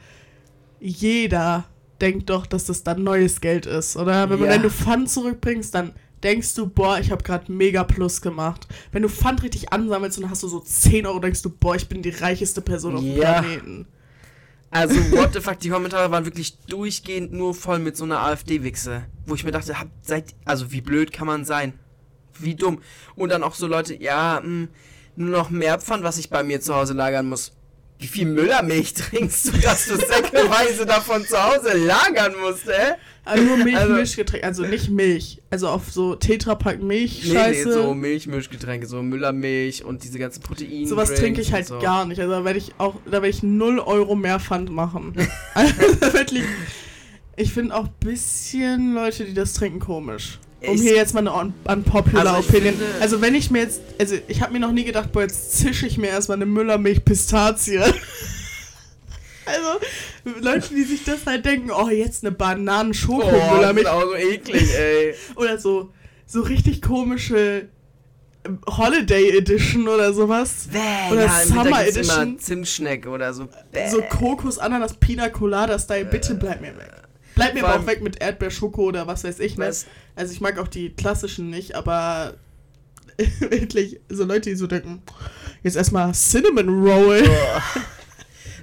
jeder denkt doch, dass das dann neues Geld ist, oder? Wenn, Ja. wenn du Pfand zurückbringst, dann denkst du, boah, ich habe gerade mega Plus gemacht. Wenn du Pfand richtig ansammelst und dann hast du so 10 Euro, denkst du, boah, ich bin die reicheste Person auf dem Ja. Planeten. Also, what the fuck, die Kommentare waren wirklich durchgehend nur voll mit so einer AfD-Wichse. Wo ich mir dachte, habt, seid, also wie blöd kann man sein? Wie dumm. Und dann auch so Leute, ja, mh, nur noch mehr Pfand, was ich bei mir zu Hause lagern muss. Wie viel Müllermilch trinkst du, dass du säckeweise davon zu Hause lagern musst, äh? Also nur Milch, Also- also nicht Milch. Also auf so Tetrapack Milch, Nee, nee, Scheiße. so Milchmischgetränke, so Müllermilch und diese ganzen Proteine. Sowas trinke ich halt so. gar nicht. Also da werde ich auch, da werde ich 0 Euro mehr Pfand machen. also wirklich. Ich finde auch ein bisschen Leute, die das trinken, komisch. Um Ich- hier jetzt mal eine un unpopular Also Opinion. also wenn ich mir jetzt, also ich habe mir noch nie gedacht, boah, jetzt zische ich mir erstmal eine Müllermilch Pistazie. also Leute, die sich das halt denken, oh, jetzt eine Oh, das Bananen-Schoko-Müllermilch. ist auch so eklig, ey. Oder so, so richtig komische Holiday Edition oder sowas. Bäh, Oder ja, Summer Edition. immer Zimtschneck oder so. Bäh. So Kokos, Ananas, Pina Colada Style. Bitte bleib mir weg. Bleib mir aber auch weg mit Erdbeer, Schoko oder was weiß ich. Ne? Was? Also ich mag auch die klassischen nicht, aber wirklich so Leute, die so denken, jetzt erstmal Cinnamon Roll.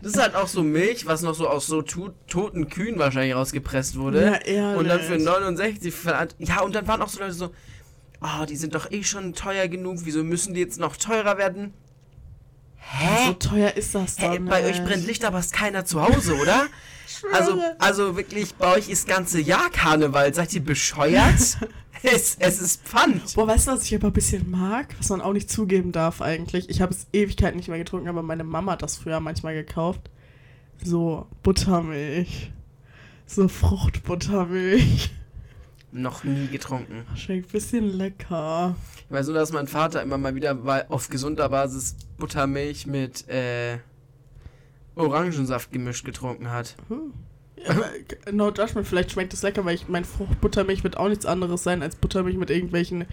Das ist halt auch so Milch, was noch so aus so tu- toten Kühen wahrscheinlich rausgepresst wurde. Ja, ehrlich. und dann für 69 verlangt. Ja, und dann waren auch so Leute so, oh, die sind doch eh schon teuer genug, wieso müssen die jetzt noch teurer werden? Hä? So teuer ist das doch Hä, bei euch brennt Licht, aber ist keiner zu Hause, oder? Also, also wirklich, bei euch ist ganze Jahr Karneval. Seid ihr bescheuert? es, es ist Pfand. Boah, weißt du, was ich aber ein bisschen mag? Was man auch nicht zugeben darf eigentlich. Ich habe es Ewigkeiten nicht mehr getrunken, aber meine Mama hat das früher manchmal gekauft. So Buttermilch. So Fruchtbuttermilch. Noch nie getrunken. Schmeckt ein bisschen lecker. Ich weiß nur, dass mein Vater immer mal wieder auf gesunder Basis Buttermilch mit äh, Orangensaft gemischt getrunken hat. Hm. Ja, aber, no judgment, vielleicht schmeckt es lecker, weil ich mein Fruchtbuttermilch wird auch nichts anderes sein als Buttermilch mit irgendwelchen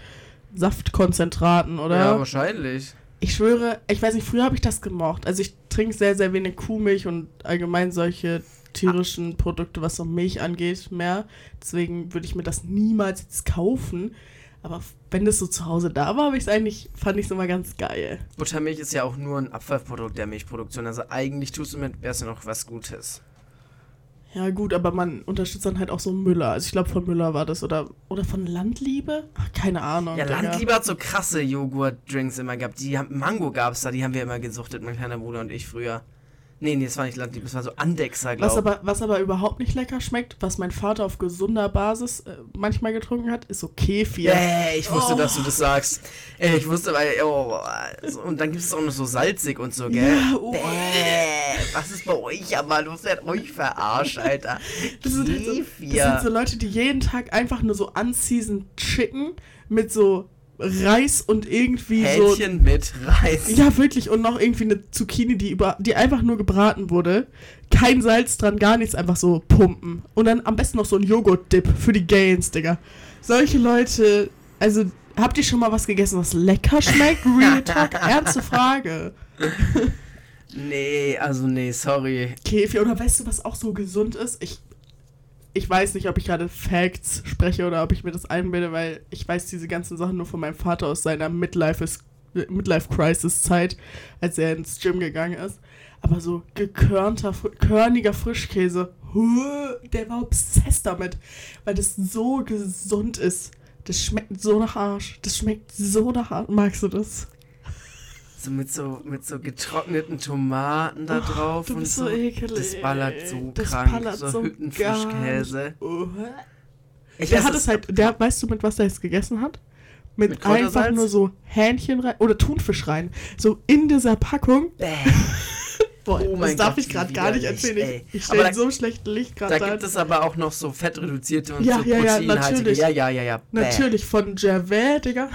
Saftkonzentraten, oder? Ja, wahrscheinlich. Ich schwöre, ich weiß nicht, früher habe ich das gemocht. Also ich trinke sehr, sehr wenig Kuhmilch und allgemein solche tierischen Produkte, was so Milch angeht, mehr. Deswegen würde ich mir das niemals jetzt kaufen. Aber wenn das so zu Hause da war, habe ich es eigentlich, fand ich es immer ganz geil. Buttermilch ist ja auch nur ein Abfallprodukt der Milchproduktion. Also eigentlich tust du mit es ja noch was Gutes. Ja gut, aber man unterstützt dann halt auch so Müller. Also ich glaube von Müller war das oder oder von Landliebe? Ach, keine Ahnung. Ja, Digga. Landliebe hat so krasse Joghurt-Drinks immer gehabt. Die haben, Mango gab's da, die haben wir immer gesuchtet, mein kleiner Bruder und ich früher. Nee, nee, das war nicht Landliebe, das war so Andexer, Was glaube aber, was aber überhaupt nicht lecker schmeckt, was mein Vater auf gesunder Basis äh, manchmal getrunken hat, ist so Kefir. Bäh, ich wusste, Oh. dass du das sagst. Ey, ich wusste, weil, oh, und dann gibt es auch noch so salzig und so, gell? Ja, oh. Bäh, was ist bei euch aber los? Seid euch verarscht, Alter. Das sind, halt so, das Kefir. sind so Leute, die jeden Tag einfach nur so unseasoned Chicken mit so Reis und irgendwie Hähnchen mit Reis. so. Ja, wirklich. Und noch irgendwie eine Zucchini, die, über, die einfach nur gebraten wurde. Kein Salz dran, gar nichts, einfach so pumpen. Und dann am besten noch so ein Joghurt-Dip für die Gains, Digga. Solche Leute, also. Habt ihr schon mal was gegessen, was lecker schmeckt? Real Talk, ernste Frage. Nee, also nee, sorry. Kefir. Oder weißt du, was auch so gesund ist? Ich, ich weiß nicht, ob ich gerade Facts spreche oder ob ich mir das einbilde, weil ich weiß diese ganzen Sachen nur von meinem Vater aus seiner Midlife-Crisis-Zeit, als er ins Gym gegangen ist. Aber so gekörnter, körniger Frischkäse, der war obsessed damit, weil das so gesund ist. Das schmeckt so nach Arsch. Das schmeckt so nach Arsch. Magst du das? So mit so, mit so getrockneten Tomaten da drauf du und so. so ekelig. Das ballert so Das krank. ballert so so Hüttenfrischkäse. Uh. Ich Der hat es halt, der, weißt du, mit was der es gegessen hat? Mit, Mit einfach nur so Hähnchen rein oder Thunfisch rein. So in dieser Packung. Bäh. Boah, Oh das darf Gott, ich gerade gar nicht erzählen. ey. Ich, ich stehe in so einem schlechten Licht gerade Da da. gibt es aber auch noch so fettreduzierte und Ja, so ja, ja, proteinhaltige. natürlich. Ja, ja, ja, ja. Bäh. Natürlich von Gervais, Digga.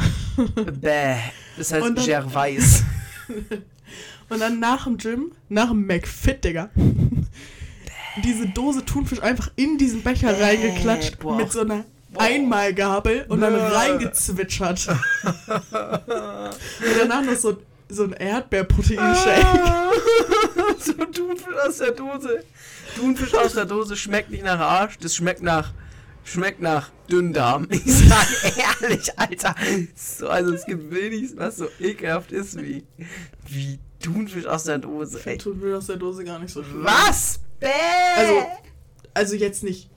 Bäh. Das heißt Gervais. Und dann nach dem Gym, nach dem McFit, Digga. Diese Dose Thunfisch einfach in diesen Becher reingeklatscht boah. mit so einer Einmalgabel und dann reingezwitschert. und danach noch so, so ein Erdbeerproteinshake. so Thunfisch aus der Dose. Thunfisch aus der Dose schmeckt nicht nach Arsch, das schmeckt nach schmeckt nach Dünndarm. Ich sag ehrlich, Alter. So, also es gibt wenig, was so ekelhaft ist wie wie Thunfisch aus der Dose. Ey. Thunfisch aus der Dose gar nicht so schlimm. Was? Bäh. Also, also jetzt nicht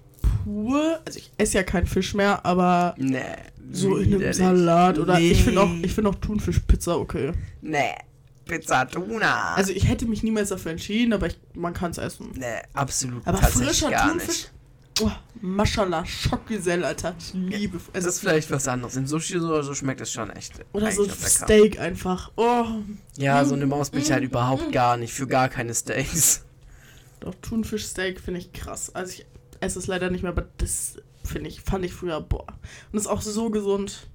pur, also ich esse ja keinen Fisch mehr, aber nee, so in einem. Salat oder ich finde auch, Nee. ich finde auch Thunfischpizza okay. Nee, Pizza Tuna. Also ich hätte mich niemals dafür entschieden, aber ich, man kann es essen. nee, absolut Aber frischer Thunfisch? nicht. Oh, Mashallah, Schockgesell, Alter. Ich liebe. Es Also, ist vielleicht was anderes. Im Sushi oder so schmeckt es schon echt. oder so lecker. Steak einfach. Oh, Ja, so eine Maus bin ich halt Mm, überhaupt gar nicht. Für gar keine Steaks. doch Thunfischsteak finde ich krass. Also ich esse es leider nicht mehr, aber das finde ich, fand ich früher, boah. Und ist auch so gesund.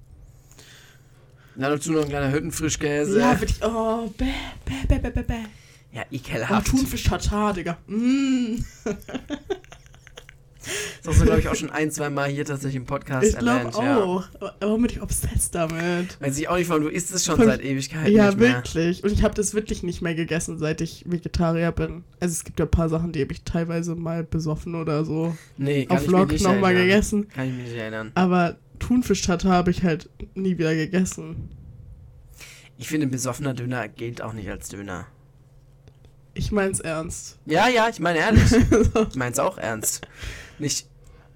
Na, dazu noch ein kleiner Hüttenfrischkäse. Ja, wirklich, oh, bäh, bäh, bäh, bäh, bäh, ja ekelhaft. Thunfisch Tatar, Digga. Mm. Das hast du, glaube ich, auch schon ein, zwei Mal hier tatsächlich im Podcast Ich erwähnt. Ja. auch. Warum bin ich obsessed damit? Weiß ich auch nicht, warum du isst es schon Von- seit Ewigkeiten Ja, wirklich. Und ich habe das wirklich nicht mehr gegessen, seit ich Vegetarier bin. Also es gibt ja ein paar Sachen, die habe ich teilweise mal besoffen oder so Nee, auf Vlog nochmal gegessen. Kann ich mich nicht erinnern. Aber Thunfischtatte habe ich halt nie wieder gegessen. Ich finde, besoffener Döner gilt auch nicht als Döner. Ich mein's ernst. Ja, ja, ich meine ehrlich. ich meine es auch ernst. Nicht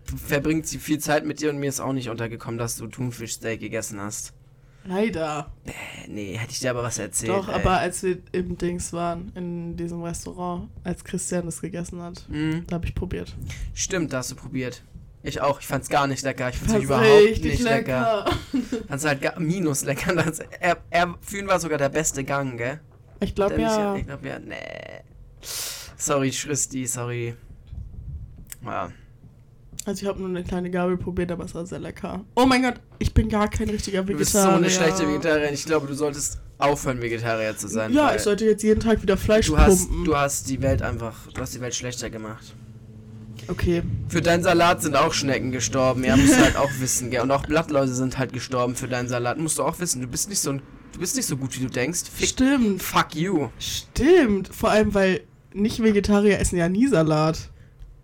verbringt sie viel Zeit mit dir und mir ist auch nicht untergekommen, dass du Thunfischsteak gegessen hast. Leider. Nee, hätte ich dir aber was erzählt. Doch, ey. aber als wir im Dings waren, in diesem Restaurant, als Christian das gegessen hat, Mhm. da habe ich probiert. Stimmt, da hast du probiert. Ich auch. Ich fand's gar nicht lecker. Ich fand's Fand's überhaupt nicht lecker. lecker. Fand's halt gar, minus lecker. Das, er, er, für ihn war sogar der beste Gang, gell? Ich glaube ja. Ich glaube ja, nee. Sorry, Schristi, sorry. Ja. Also ich habe nur eine kleine Gabel probiert, aber es war sehr lecker. Oh mein Gott, ich bin gar kein richtiger Du Vegetarier. bist so eine schlechte Vegetarierin. Ich glaube, du solltest aufhören, Vegetarier zu sein. Ja, ich sollte jetzt jeden Tag wieder Fleisch du hast, pumpen. du hast die Welt einfach, du hast die Welt schlechter gemacht. okay. Für deinen Salat sind auch Schnecken gestorben, ja, musst du halt auch wissen, gell. Und auch Blattläuse sind halt gestorben für deinen Salat. Musst du auch wissen, du bist nicht so ein, du bist nicht so gut, wie du denkst. Fick, Stimmt. fuck you. Stimmt. Vor allem, weil Nicht-Vegetarier essen ja nie Salat.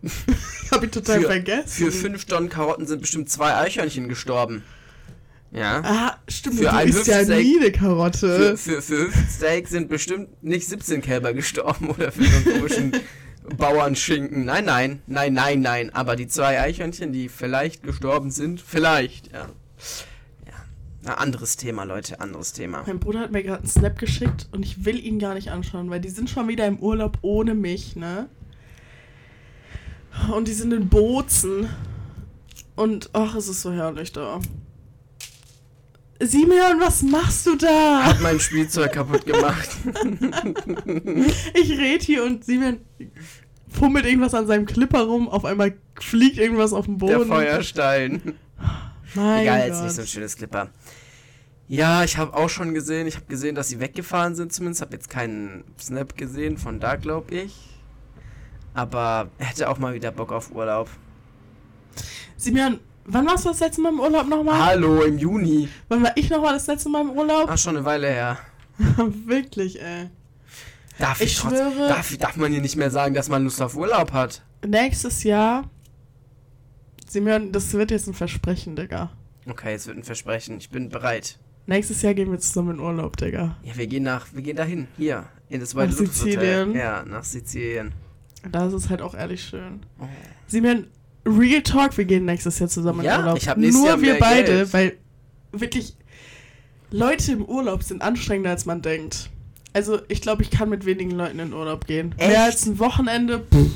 Hab ich total Für- vergessen. Für fünf Tonnen Karotten sind bestimmt zwei Eichhörnchen gestorben. Ja. Ah, stimmt. Für du ein isst ja nie eine Für, Karotte. für, für Hüftsteak sind bestimmt nicht 17 Kälber gestorben oder für so einen komischen Bauernschinken. Nein, nein, nein, nein, nein. Aber die zwei Eichhörnchen, die vielleicht gestorben sind, vielleicht, ja. Ja. Na, anderes Thema, Leute, anderes Thema. Mein Bruder hat mir gerade einen Snap geschickt und ich will ihn gar nicht anschauen, weil die sind schon wieder im Urlaub ohne mich, ne? Und die sind in Bozen. Und ach, es ist so herrlich da. Simeon, was machst du da? Hat mein Spielzeug kaputt gemacht. Ich red hier und Simeon fummelt irgendwas an seinem Clipper rum. Auf einmal fliegt irgendwas auf den Boden. Der Feuerstein. Mein Egal, Gott. jetzt nicht so ein schönes Clipper. Ja, ich habe auch schon gesehen, ich habe gesehen, dass sie weggefahren sind zumindest. Habe jetzt keinen Snap gesehen von da, glaube ich. Aber er hätte auch mal wieder Bock auf Urlaub. Simeon, wann warst du das letzte Mal im Urlaub nochmal? Hallo, im Juni. Wann war ich nochmal das letzte Mal im Urlaub? Ach, schon eine Weile her. Wirklich, ey. Darf Ich ich, trotz, schwöre- darf, darf man hier nicht mehr sagen, dass man Lust auf Urlaub hat? Nächstes Jahr. Simeon, das wird jetzt ein Versprechen, Digga. Okay, es wird ein Versprechen. Ich bin bereit. Nächstes Jahr gehen wir zusammen in Urlaub, Digga. Ja, wir gehen nach, wir gehen dahin. Hier, in das White Nach Lotus Hotel. Sizilien? Ja, nach Sizilien. Das ist halt auch ehrlich schön. Oh. Simeon, Real Talk, wir gehen nächstes Jahr zusammen Ja, in Urlaub. ich hab Nur Jahr wir beide, Geld. weil wirklich Leute im Urlaub sind anstrengender als man denkt. Also ich glaube, ich kann mit wenigen Leuten in Urlaub gehen. Echt? Mehr als ein Wochenende. Pff,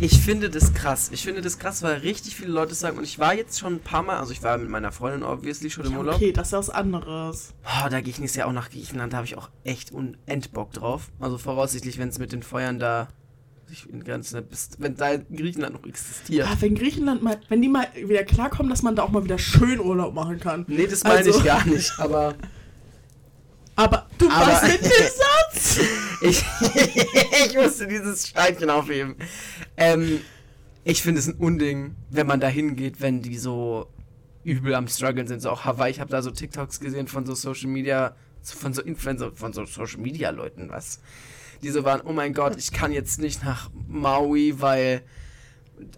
Ich finde das krass. Ich finde das krass, weil richtig viele Leute sagen, und ich war jetzt schon ein paar Mal, also ich war mit meiner Freundin obviously schon im ja, Urlaub. okay, das ist was anderes. Oh, da gehe ich nächstes Jahr auch nach Griechenland, da habe ich auch echt unend Bock drauf. Also voraussichtlich, wenn es mit den Feuern da sich in Grenzen bis, wenn da Griechenland noch existiert. Ja, wenn Griechenland mal, wenn die mal wieder klarkommen, dass man da auch mal wieder schön Urlaub machen kann. Nee, das meine Also- ich gar nicht, aber Aber du Aber- warst mit dem Satz. ich, ich musste dieses Steinchen aufheben. Ähm, ich finde es ein Unding, wenn man da hingeht, wenn die so übel am struggeln sind. So auch Hawaii, ich habe da so TikToks gesehen von so Social Media, von so Influencer, von so Social Media Leuten, was. Die so waren, oh mein Gott, ich kann jetzt nicht nach Maui, weil,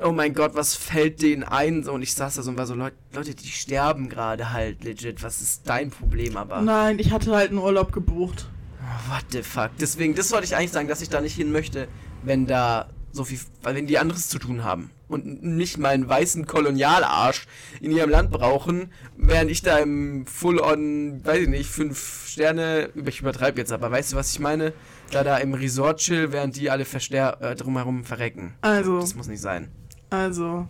oh mein Gott, was fällt denen ein? So, und ich saß da so und war so, Leute, Leute die sterben gerade halt legit. Was ist dein Problem aber? Nein, ich hatte halt einen Urlaub gebucht. Oh, what the fuck? Deswegen, das wollte ich eigentlich sagen, dass ich da nicht hin möchte, wenn da so viel, weil wenn die anderes zu tun haben und nicht mal einen weißen Kolonialarsch in ihrem Land brauchen, während ich da im Full-on, weiß ich nicht, fünf Sterne, ich übertreibe jetzt, aber weißt du, was ich meine? Da da im Resort chill, während die alle äh, drumherum verrecken. Also, Das muss nicht sein. also.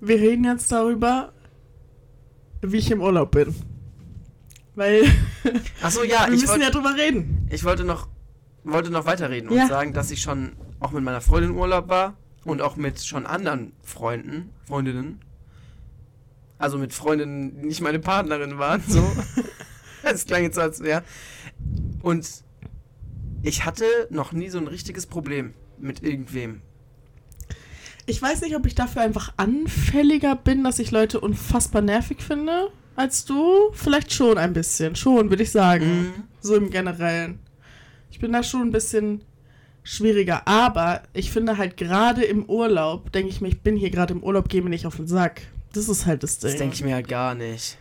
Wir reden jetzt darüber, wie ich im Urlaub bin. Weil Achso, ja, wir ich müssen wollte ja drüber reden. ich wollte noch, wollte noch weiterreden Ja. und sagen, dass ich schon auch mit meiner Freundin im Urlaub war und auch mit schon anderen Freunden, Freundinnen. Also mit Freundinnen, die nicht meine Partnerin waren, so. Das klang jetzt so als, ja. Und ich hatte noch nie so ein richtiges Problem mit irgendwem. Ich weiß nicht, ob ich dafür einfach anfälliger bin, dass ich Leute unfassbar nervig finde als du. Vielleicht schon ein bisschen. Schon, würde ich sagen. Mhm. So im Generellen. Ich bin da schon ein bisschen schwieriger. Aber ich finde halt gerade im Urlaub, denke ich mir, ich bin hier gerade im Urlaub, gehe mir nicht auf den Sack. Das ist halt das Ding. Das denke ich mir halt gar nicht.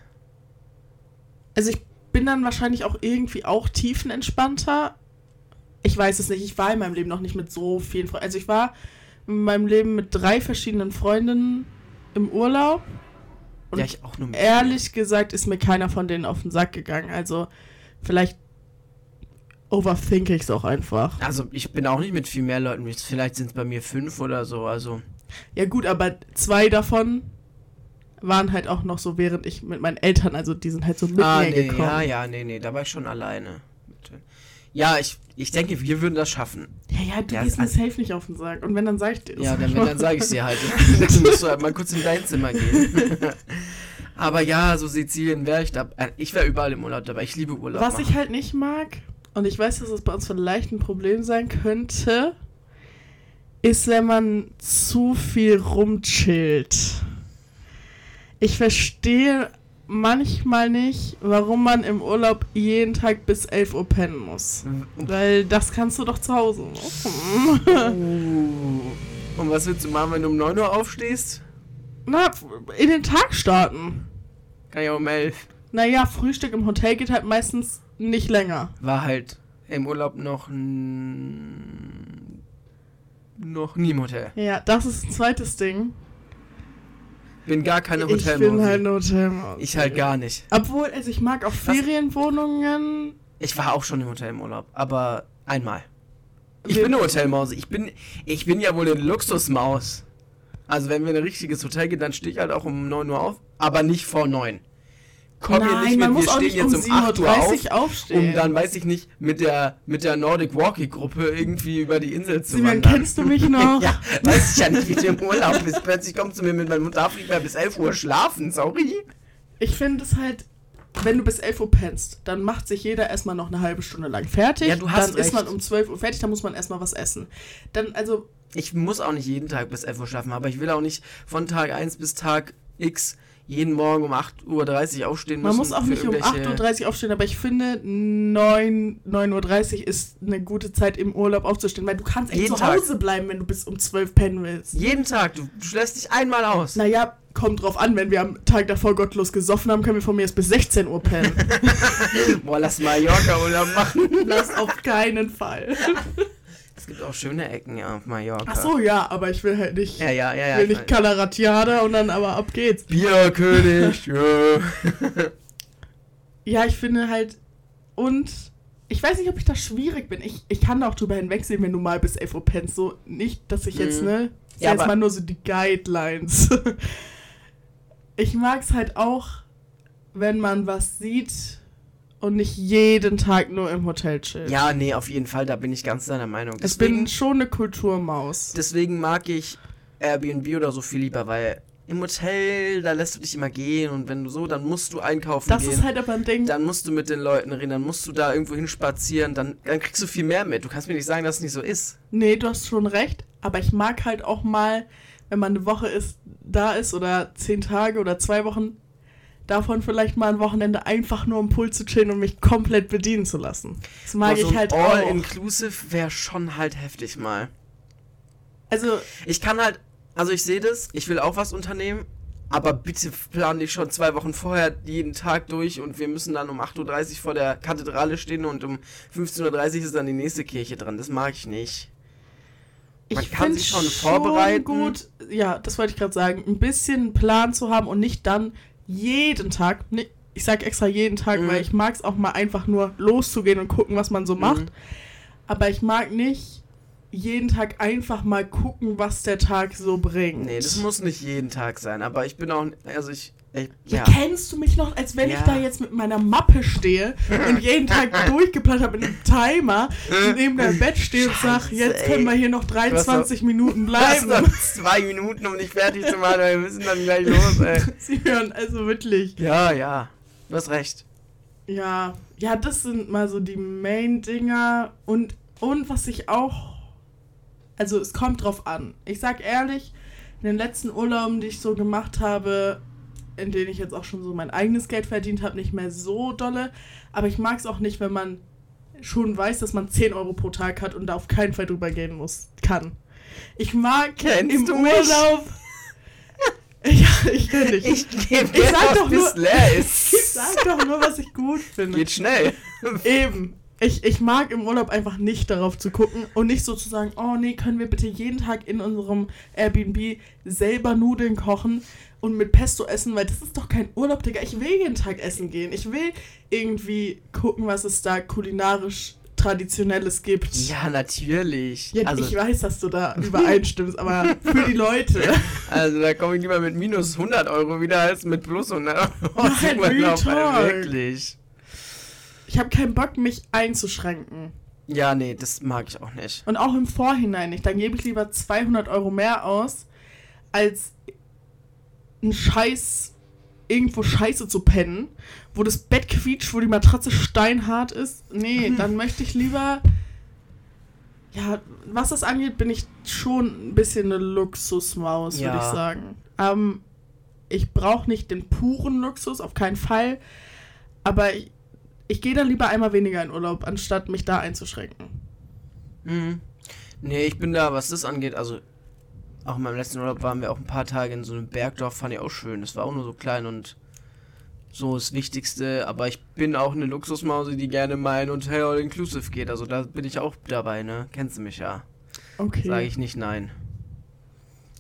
Also ich bin dann wahrscheinlich auch irgendwie auch tiefenentspannter. Ich weiß es nicht. Ich war in meinem Leben noch nicht mit so vielen Freunden. Also ich war in meinem Leben mit drei verschiedenen Freundinnen im Urlaub. Und ja, ich auch nur mit Ehrlich gesagt ist mir keiner von denen auf den Sack gegangen. Also vielleicht overthinke ich es auch einfach. Also ich bin auch nicht mit viel mehr Leuten. Vielleicht sind es bei mir fünf oder so. Also Ja gut, aber zwei davon waren halt auch noch so, während ich mit meinen Eltern, also die sind halt so mit ah, mir nee, gekommen. ja, ja, nee, nee, da war ich schon alleine. Ja, ich, ich denke, wir würden das schaffen. Ja, ja, du Ja, gehst mir also- safe nicht auf den Sack. Und wenn, dann sag ich dir das Ja, dann, einfach. dann sage ich dir halt. dann musst du halt mal kurz in dein Zimmer gehen. Aber ja, so Sizilien wäre ich da. äh, Ich wäre überall im Urlaub dabei. Ich liebe Urlaub. Was machen. ich halt nicht mag, und ich weiß, dass es bei uns vielleicht ein Problem sein könnte, ist, wenn man zu viel rumchillt. Ich verstehe manchmal nicht, warum man im Urlaub jeden Tag bis 11 Uhr pennen muss. Weil das kannst du doch zu Hause machen. Uh. Und was willst du machen, wenn du um 9 Uhr aufstehst? Na, in den Tag starten. Kann ja um 11. Naja, Frühstück im Hotel geht halt meistens nicht länger. War halt im Urlaub noch noch nie im Hotel. Ja, das ist ein zweites Ding. Bin gar keine Ich bin Hotelmaus. halt eine Hotelmaus. ich halt gar nicht. Obwohl, also ich mag auch? Ferienwohnungen. Ich war auch schon im Hotel im Urlaub, aber einmal. Ich bin eine Hotelmaus. Ich bin, ich bin ja wohl eine Luxusmaus. Also wenn wir in ein richtiges Hotel gehen, dann stehe ich halt auch um 9 Uhr auf, aber nicht vor 9. Komm hier nicht man mit, muss wir stehen nicht jetzt um um 8 Uhr auf, 7.30 Uhr aufstehen. um dann, weiß ich nicht, mit der, mit der Nordic Walkie Gruppe irgendwie über die Insel zu Simon, wandern. kennst du mich noch? ja, weiß ich ja nicht, wie du im Urlaub bist. Plötzlich kommst du mir mit meinem Mund, darf ich mehr bis 11 Uhr schlafen, sorry. Ich finde es halt, wenn du bis 11 Uhr pennst, dann macht sich jeder erstmal noch eine halbe Stunde lang fertig. Ja, du hast Dann ist man recht. um 12 Uhr fertig, dann muss man erstmal was essen. Dann, also, Ich muss auch nicht jeden Tag bis 11 Uhr schlafen, aber ich will auch nicht von Tag 1 bis Tag X jeden Morgen um 8.30 Uhr aufstehen man müssen. muss auch nicht um irgendwelche- 8.30 Uhr aufstehen, aber ich finde, 9, 9.30 Uhr ist eine gute Zeit im Urlaub aufzustehen, weil du kannst echt Jeden zu Tag. Hause bleiben, wenn du bis um 12 pennen willst. Jeden Tag, du, schläfst dich einmal aus. Naja, kommt drauf an, wenn wir am Tag davor gottlos gesoffen haben, können wir von mir erst bis 16 Uhr pennen. Boah, lass Mallorca-Urlaub machen. Das auf keinen Fall. Es gibt auch schöne Ecken ja, auf Mallorca. Ach so, ja, aber ich will halt nicht, Ja, ja, ja, ja. will ich nicht. Calaratiada und dann aber ab geht's. Bierkönig, ja. Ich finde halt, und ich weiß nicht, ob ich da schwierig bin. Ich, ich kann da auch drüber hinwegsehen, wenn du mal bis 11 Uhr pennst. So, nicht, dass ich jetzt, Mhm. ne, Ja, jetzt mal nur so die Guidelines. ich mag's halt auch, wenn man was sieht und nicht jeden Tag nur im Hotel chillt. Ja, nee, auf jeden Fall, da bin ich ganz deiner Meinung. Ich Deswegen, bin schon eine Kulturmaus. deswegen mag ich Airbnb oder so viel lieber, weil im Hotel, da lässt du dich immer gehen und wenn du so, dann musst du einkaufen Das gehen. ist halt aber ein Ding. dann musst du mit den Leuten reden, dann musst du da irgendwo hinspazieren, dann, dann kriegst du viel mehr mit. Du kannst mir nicht sagen, dass es nicht so ist. Nee, du hast schon recht. Aber ich mag halt auch mal, wenn man eine Woche ist, da ist oder zehn Tage oder zwei Wochen, davon vielleicht mal ein Wochenende einfach nur im Pool zu chillen und mich komplett bedienen zu lassen. Das mag Aber so ich halt auch. All-inclusive wäre schon halt heftig mal. Also, Ich kann halt, also ich sehe das, ich will auch was unternehmen, aber bitte plan dich schon zwei Wochen vorher jeden Tag durch und wir müssen dann um 8.30 Uhr vor der Kathedrale stehen und um 15.30 Uhr ist dann die nächste Kirche dran. Das mag ich nicht. Man ich kann sich schon vorbereiten. gut, ja, das wollte ich gerade sagen, ein bisschen einen Plan zu haben und nicht dann jeden Tag, ne, ich sag extra jeden Tag, Mhm. weil ich mag es auch mal einfach nur loszugehen und gucken, was man so macht. Mhm. Aber ich mag nicht jeden Tag einfach mal gucken, was der Tag so bringt. Nee, das muss nicht jeden Tag sein, aber ich bin auch, also ich, ich Ja. ja. Kennst du mich noch, als wenn ich Ja. da jetzt mit meiner Mappe stehe und jeden Tag durchgeplant habe mit einem Timer und neben deinem Bett stehe und sag, Scheiße, jetzt ey. können wir hier noch 23 Minuten Bleib bleiben. noch zwei Minuten, um dich fertig zu machen, weil wir müssen dann gleich los, ey. Sie hören also wirklich. Ja, ja, du hast recht. Ja, ja, das sind mal so die Main-Dinger und, und was ich auch, also es kommt drauf an. Ich sag ehrlich, in den letzten Urlauben, die ich so gemacht habe, in denen ich jetzt auch schon so mein eigenes Geld verdient habe, nicht mehr so dolle. Aber ich mag es auch nicht, wenn man schon weiß, dass man 10 Euro pro Tag hat und da auf keinen Fall drüber gehen muss, kann. Ich mag Kennst im? Urlaub. ja, ich kenn dich. Ich gebe Ich sag doch nur- leer ist. Ich sag doch nur, was ich gut finde. Geht schnell. Eben. Ich, ich mag im Urlaub einfach nicht darauf zu gucken und nicht so zu sagen, oh nee, können wir bitte jeden Tag in unserem Airbnb selber Nudeln kochen und mit Pesto essen, weil das ist doch kein Urlaub, Digga. Ich will jeden Tag essen gehen. Ich will irgendwie gucken, was es da kulinarisch Traditionelles gibt. Ja, natürlich. Ja, also, ich weiß, dass du da übereinstimmst, aber für die Leute. also da komme ich lieber mit minus 100 Euro wieder als mit plus 100 Euro. Nein, Urlaub. Wirklich. Ich habe keinen Bock, mich einzuschränken. Ja, nee, das mag ich auch nicht. Und auch im Vorhinein nicht. Dann gebe ich lieber 200 Euro mehr aus, als ein Scheiß, irgendwo Scheiße zu pennen, wo das Bett quietscht, wo die Matratze steinhart ist. Nee, dann möchte ich lieber. Ja, was das angeht, bin ich schon ein bisschen eine Luxusmaus, würde Ja. ich sagen. Ähm, ich brauche nicht den puren Luxus, auf keinen Fall. Aber ich, ich gehe dann lieber einmal weniger in Urlaub, anstatt mich da einzuschränken. Mhm. Nee, ich bin da, was das angeht, also auch in meinem letzten Urlaub waren wir auch ein paar Tage in so einem Bergdorf, fand ich auch schön. Das war auch nur so klein und so das Wichtigste, aber ich bin auch eine Luxusmause, die gerne mal in Hotel All Inclusive geht. Also da bin ich auch dabei, ne? Kennst du mich ja. Okay. Sage ich nicht nein.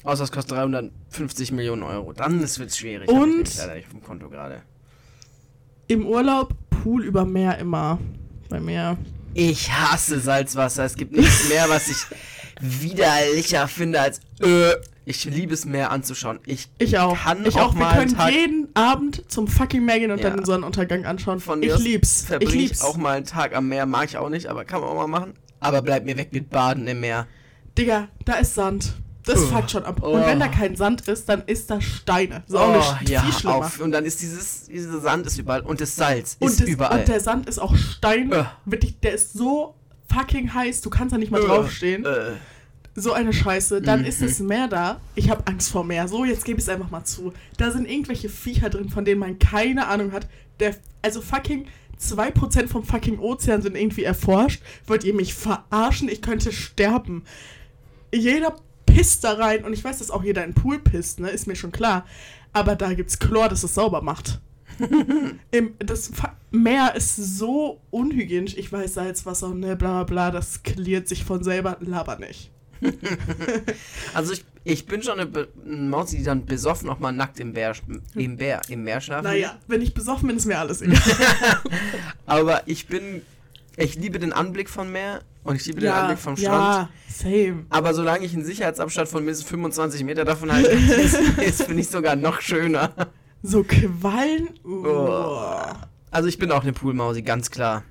Außer es kostet 350 Millionen Euro. Dann wird es schwierig. Ich Und- nämlich leider nicht vom Konto gerade. Im Urlaub Pool über Meer immer. Bei mir. Ich hasse Salzwasser. Es gibt nichts mehr, was ich widerlicher finde als äh. Ich liebe es mehr anzuschauen. Ich Ich auch. kann ich auch auch. mal Wir einen können jeden Abend zum fucking Meer gehen und Ja. dann den Sonnenuntergang anschauen. Von ich lieb's. Ich lieb's. ich auch mal einen Tag am Meer. Mag ich auch nicht, aber kann man auch mal machen. Aber bleibt mir weg mit Baden im Meer. Digga, da ist Sand. Das Oh. fuckt schon ab. Oh. Und wenn da kein Sand ist, dann ist da Steine. Das ist auch nicht ja, viel schlimmer. auf. Und dann ist dieses, dieser Sand ist überall. Und das Salz Und, ist das, überall. und der Sand ist auch Stein. Wirklich, der ist so fucking heiß, du kannst da nicht mal Äh, draufstehen. So eine Scheiße. Dann Mhm. ist das Meer da. Ich habe Angst vor Meer. So, jetzt gebe ich es einfach mal zu. Da sind irgendwelche Viecher drin, von denen man keine Ahnung hat. Der, also fucking 2% vom fucking Ozean sind irgendwie erforscht. Wollt ihr mich verarschen? Ich könnte sterben. Jeder pisst da rein. Und ich weiß, dass auch jeder in den Pool pisst, ne? Ist mir schon klar. Aber da gibt's Chlor, das es sauber macht. Im, das Meer ist so unhygienisch. Ich weiß, Salzwasser, ne, bla bla bla, das klärt sich von selber. Laber nicht. Also ich, ich bin schon eine, Be eine Maus, die dann besoffen auch mal nackt im, Bär, im, Bär, im Meer schlafen. Naja, wenn ich besoffen bin, ist mir alles egal. Aber ich bin, ich liebe den Anblick vom Meer und ich liebe den Anblick vom Strand. ja, same. Aber solange ich einen Sicherheitsabstand von mindestens 25 Meter davon halte, ist, ist finde ich sogar noch schöner. So Quallen. Oh. Also ich bin auch eine Poolmausi, ganz klar.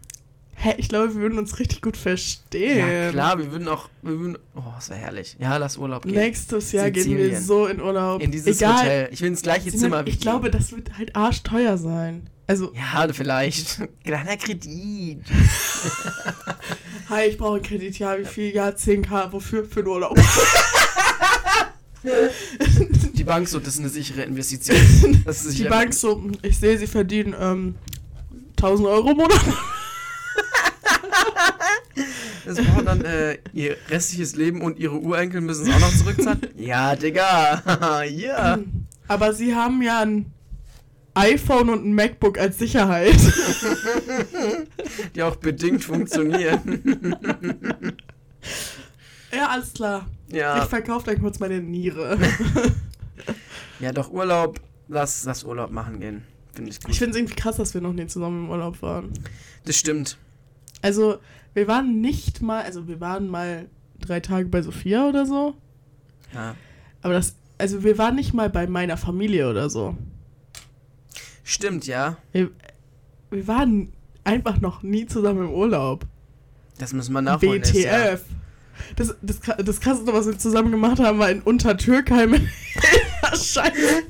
Hä, ich glaube, wir würden uns richtig gut verstehen. Ja, klar, wir würden auch, wir würden, oh, das wäre herrlich. Ja, lass Urlaub gehen. Nächstes Jahr gehen wir Sizilien. so in Urlaub. In dieses Egal. Hotel. Ich will ins gleiche Simon, Zimmer wie ich glaube, das wird halt arschteuer sein. Also, Ja, vielleicht. Kleiner Kredit. hi, ich brauche einen Kredit. Ja, wie viel? Ja, 10k. Wofür? Für den Urlaub. Die Bank so, das ist eine sichere Investition. Das ist Die sicher- Bank so, ich sehe, sie verdienen ähm, 1000 Euro im Monat. Das braucht dann äh, ihr restliches Leben und ihre Urenkel müssen es auch noch zurückzahlen. ja, Digga. ja. Aber sie haben ja ein iPhone und ein MacBook als Sicherheit. Die auch bedingt funktionieren. ja, alles klar. Ja. Ich verkaufe dann kurz meine Niere. Ja, doch Urlaub. Lass, lass Urlaub machen gehen. Finde ich gut. Ich finde es irgendwie krass, dass wir noch nie zusammen im Urlaub waren. das stimmt. Also, wir waren nicht mal, also wir waren mal drei Tage bei Sophia oder so. Ja. Aber das, also wir waren nicht mal bei meiner Familie oder so. Stimmt, ja. Wir, wir waren einfach noch nie zusammen im Urlaub. Das müssen wir nachholen. nächstes Jahr. WTF. Das, das, das krasseste, was wir zusammen gemacht haben, war in Untertürkheim in der Scheiße.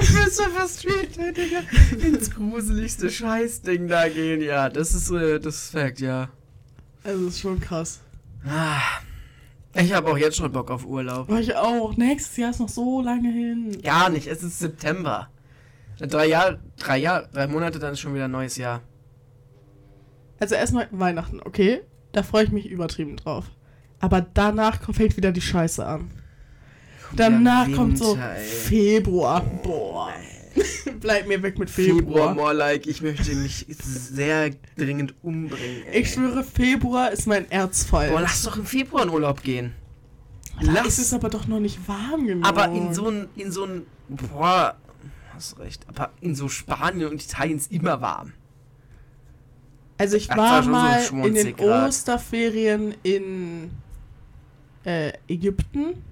Christopher Street, Digga. Ins gruseligste Scheißding da gehen, ja. Das ist, äh, das ist Fact, ja. Also, ist schon krass. Ah. Ich habe auch jetzt schon Bock auf Urlaub. Ich auch. Nächstes Jahr ist noch so lange hin. Ja, nicht, es ist September. Drei Jahre, drei Jahre, drei Monate, dann ist schon wieder ein neues Jahr. Also erstmal Weihnachten, okay. Da freue ich mich übertrieben drauf. Aber danach kommt- fängt wieder die Scheiße an. Danach Wieder kommt so Winter, ey. Februar. Boah. Bleib mir weg mit Februar, Februar. more like, ich möchte mich sehr dringend umbringen. Ey. Ich schwöre, Februar ist mein Erzfall. Boah, lass doch im Februar in Urlaub gehen. Da Lass. ist es aber doch noch nicht warm genug. Aber in so ein, in so ein, boah, hast recht, aber in so Spanien und Italien ist immer warm. Also ich Das war schon so mal in 20 den. Osterferien in äh, Ägypten.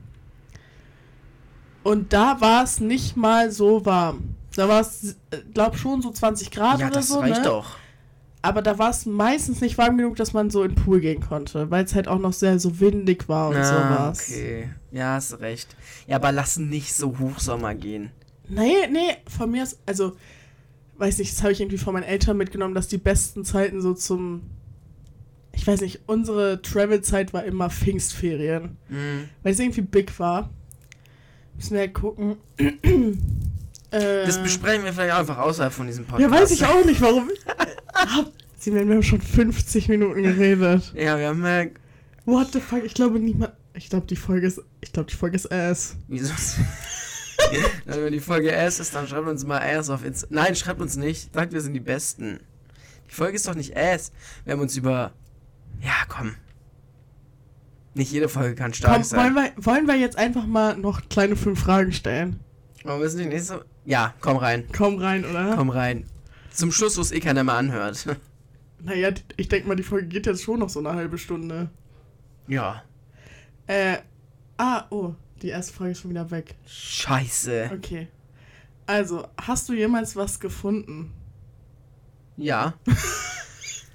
Und da war es nicht mal so warm. Da war es, äh, glaub schon so 20 Grad ja, oder das so. reicht ne? doch. Aber da war es meistens nicht warm genug, dass man so in den Pool gehen konnte, weil es halt auch noch sehr so windig war und Ah, sowas. okay. Ja, hast recht. Ja, aber lass nicht so Hochsommer gehen. Nee, nee, von mir ist, also, weiß nicht, das habe ich irgendwie von meinen Eltern mitgenommen, dass die besten Zeiten so zum, ich weiß nicht, unsere Travel-Zeit war immer Pfingstferien, Mhm. weil es irgendwie big war. Müssen wir halt gucken. äh, Das besprechen wir vielleicht einfach außerhalb von diesem Podcast. Ja, weiß ich auch nicht, warum. Sie wir haben schon 50 Minuten geredet. Ja, wir haben ja. What the fuck? Ich glaube niemand. Ich glaube die Folge ist. Ich glaube die Folge ist ass. Wieso? Wenn die Folge S ist, dann schreibt uns mal S auf Insta. Nein, schreibt uns nicht. Sagt, wir sind die Besten. Die Folge ist doch nicht S. Wir haben uns über. Ja, komm. Nicht jede Folge kann stark Komm, sein. wollen, wir, wollen wir jetzt einfach mal noch kleine fünf Fragen stellen? Warum ist nicht nächste? Ja, komm rein. Komm rein, oder? Komm rein. Zum Schluss, wo es eh keiner mehr anhört. Naja, die- ich denke mal, die Folge geht jetzt schon noch so eine halbe Stunde. ja. Äh. Ah, oh, die erste Frage ist schon wieder weg. Scheiße. Okay. Also, hast du jemals was gefunden? Ja.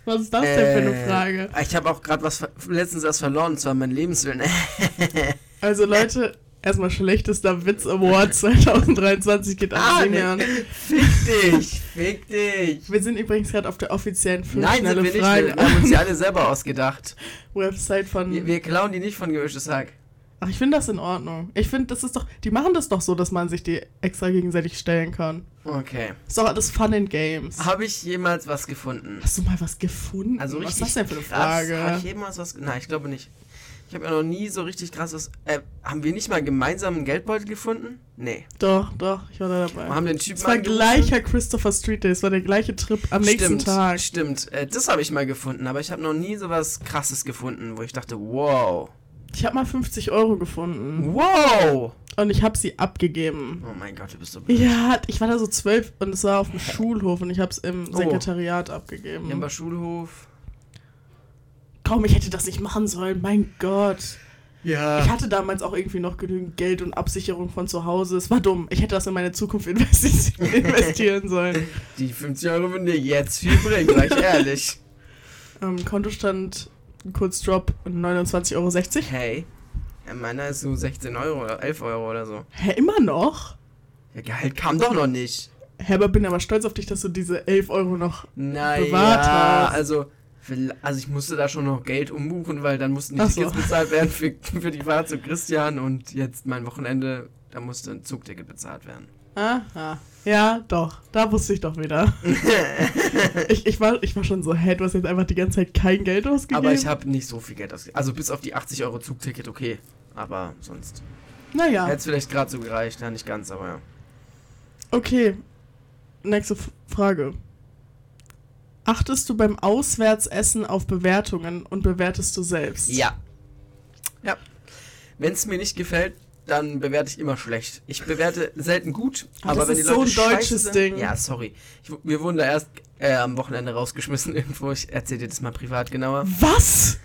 Was ist das denn für eine Äh, Frage? Ich habe auch gerade was letztens erst verloren, und zwar mein Lebenswillen. Also, Leute, erstmal schlechtester Witz Award 2023 geht an Ah, nee. Fick dich, fick dich. Wir sind übrigens gerade auf der offiziellen 5 Nein, sind wir nicht. Wir haben uns die alle selber ausgedacht. Website von. Wir, wir klauen die nicht von Gemischtes Hack. Ach, ich finde das in Ordnung. Ich finde, das ist doch. Die machen das doch so, dass man sich die extra gegenseitig stellen kann. Okay. Ist doch alles Fun and Games. Habe ich jemals was gefunden? Hast du mal was gefunden? Also was ist das denn für eine krass. Frage? Habe ich jemals was... Nein, ich glaube nicht. Ich habe ja noch nie so richtig krasses... Äh, haben wir nicht mal gemeinsam einen Geldbeutel gefunden? Nee. Doch, doch, ich war da dabei. Wir haben den Typen Es war gleicher Christopher Street Day, es war der gleiche Trip am nächsten stimmt, Tag. Stimmt, äh, das habe ich mal gefunden, aber ich habe noch nie sowas krasses gefunden, wo ich dachte, wow. Ich habe mal 50 Euro gefunden Wow! und ich habe sie abgegeben. Oh mein Gott, du bist so blöd. Ja, ich war da so zwölf und es war auf dem Schulhof und ich habe es im Oh. Sekretariat abgegeben. bei Schulhof. Kaum, ich hätte das nicht machen sollen, mein Gott. Ja. Ich hatte damals auch irgendwie noch genügend Geld und Absicherung von zu Hause. Es war dumm. Ich hätte das in meine Zukunft investi investieren sollen. Die 50 Euro würden dir jetzt viel bringen, sag ich ehrlich. Ähm, Kontostand, kurz Drop, 29,60 Euro. Hey. Ja, meiner ist so 16 Euro oder 11 Euro oder so. Hä, immer noch? Ja, Gehalt kam doch noch nicht. Hä, aber bin aber stolz auf dich, dass du diese 11 Euro noch... Naja, Bewahrt hast. also, also ich musste da schon noch Geld umbuchen, weil dann mussten die Ach so. Tickets bezahlt werden für, für die Fahrt zu Christian und jetzt mein Wochenende, da musste ein Zugticket bezahlt werden. Aha. Ja, doch. Da wusste ich doch wieder. ich, ich, war, ich war schon so, hä, du hast jetzt einfach die ganze Zeit kein Geld ausgegeben? Aber ich habe nicht so viel Geld ausgegeben. Also bis auf die 80 Euro Zugticket, okay. Aber sonst. Naja, Hätte es vielleicht gerade so gereicht, ja, nicht ganz, aber ja. okay. Nächste F Frage. Achtest du beim Auswärtsessen auf Bewertungen und bewertest du selbst? Ja. Ja. Wenn es mir nicht gefällt, dann bewerte ich immer schlecht. Ich bewerte selten gut, aber das wenn ist die Leute so ein deutsches sind, Ding. Ja, sorry. Ich, wir wurden da erst äh, am Wochenende rausgeschmissen irgendwo. Ich erzähl dir das mal privat genauer. Was?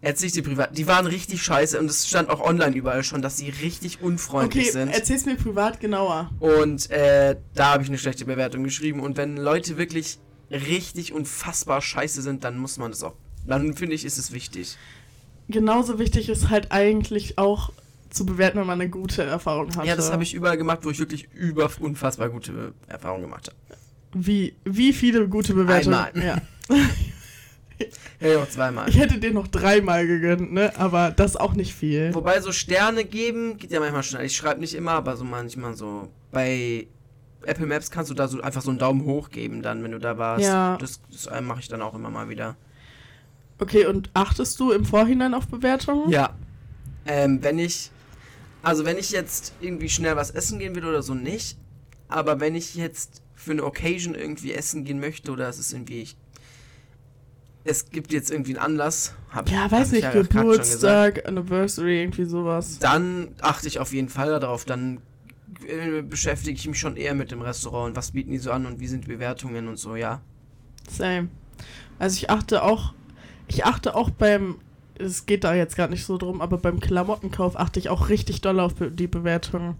Erzähl ich dir privat. Die waren richtig scheiße und es stand auch online überall schon, dass sie richtig unfreundlich Okay, sind. erzähl's mir privat genauer. Und äh, da habe ich eine schlechte Bewertung geschrieben. Und wenn Leute wirklich richtig unfassbar scheiße sind, dann muss man das auch. Dann finde ich, ist es wichtig. Genauso wichtig ist halt eigentlich auch zu bewerten, wenn man eine gute Erfahrung hatte. Ja, das habe ich überall gemacht, wo ich wirklich über unfassbar gute Erfahrungen gemacht habe. Wie, wie viele gute Bewertungen? Einmal. Ja. Ja, auch zweimal. Ich hätte dir noch dreimal gegönnt, ne? Aber das auch nicht viel. Wobei so Sterne geben geht ja manchmal schnell. Ich schreibe nicht immer, aber so manchmal so. Bei Apple Maps kannst du da so einfach so einen Daumen hoch geben, dann, wenn du da warst. Ja. Das, das äh, mache ich dann auch immer mal wieder. Okay, und achtest du im Vorhinein auf Bewertungen? Ja. Ähm, wenn ich. Also, wenn ich jetzt irgendwie schnell was essen gehen will oder so, nicht. Aber wenn ich jetzt für eine Occasion irgendwie essen gehen möchte oder es ist irgendwie. Ich, es gibt jetzt irgendwie einen Anlass. Hab, Ja, weiß ich nicht, ja. Geburtstag, Anniversary, irgendwie sowas. Dann achte ich auf jeden Fall darauf. Dann äh, beschäftige ich mich schon eher mit dem Restaurant und was bieten die so an und wie sind die Bewertungen und so, ja. Same. Also ich achte auch, ich achte auch beim, es geht da jetzt gar nicht so drum, aber beim Klamottenkauf achte ich auch richtig doll auf die Bewertungen.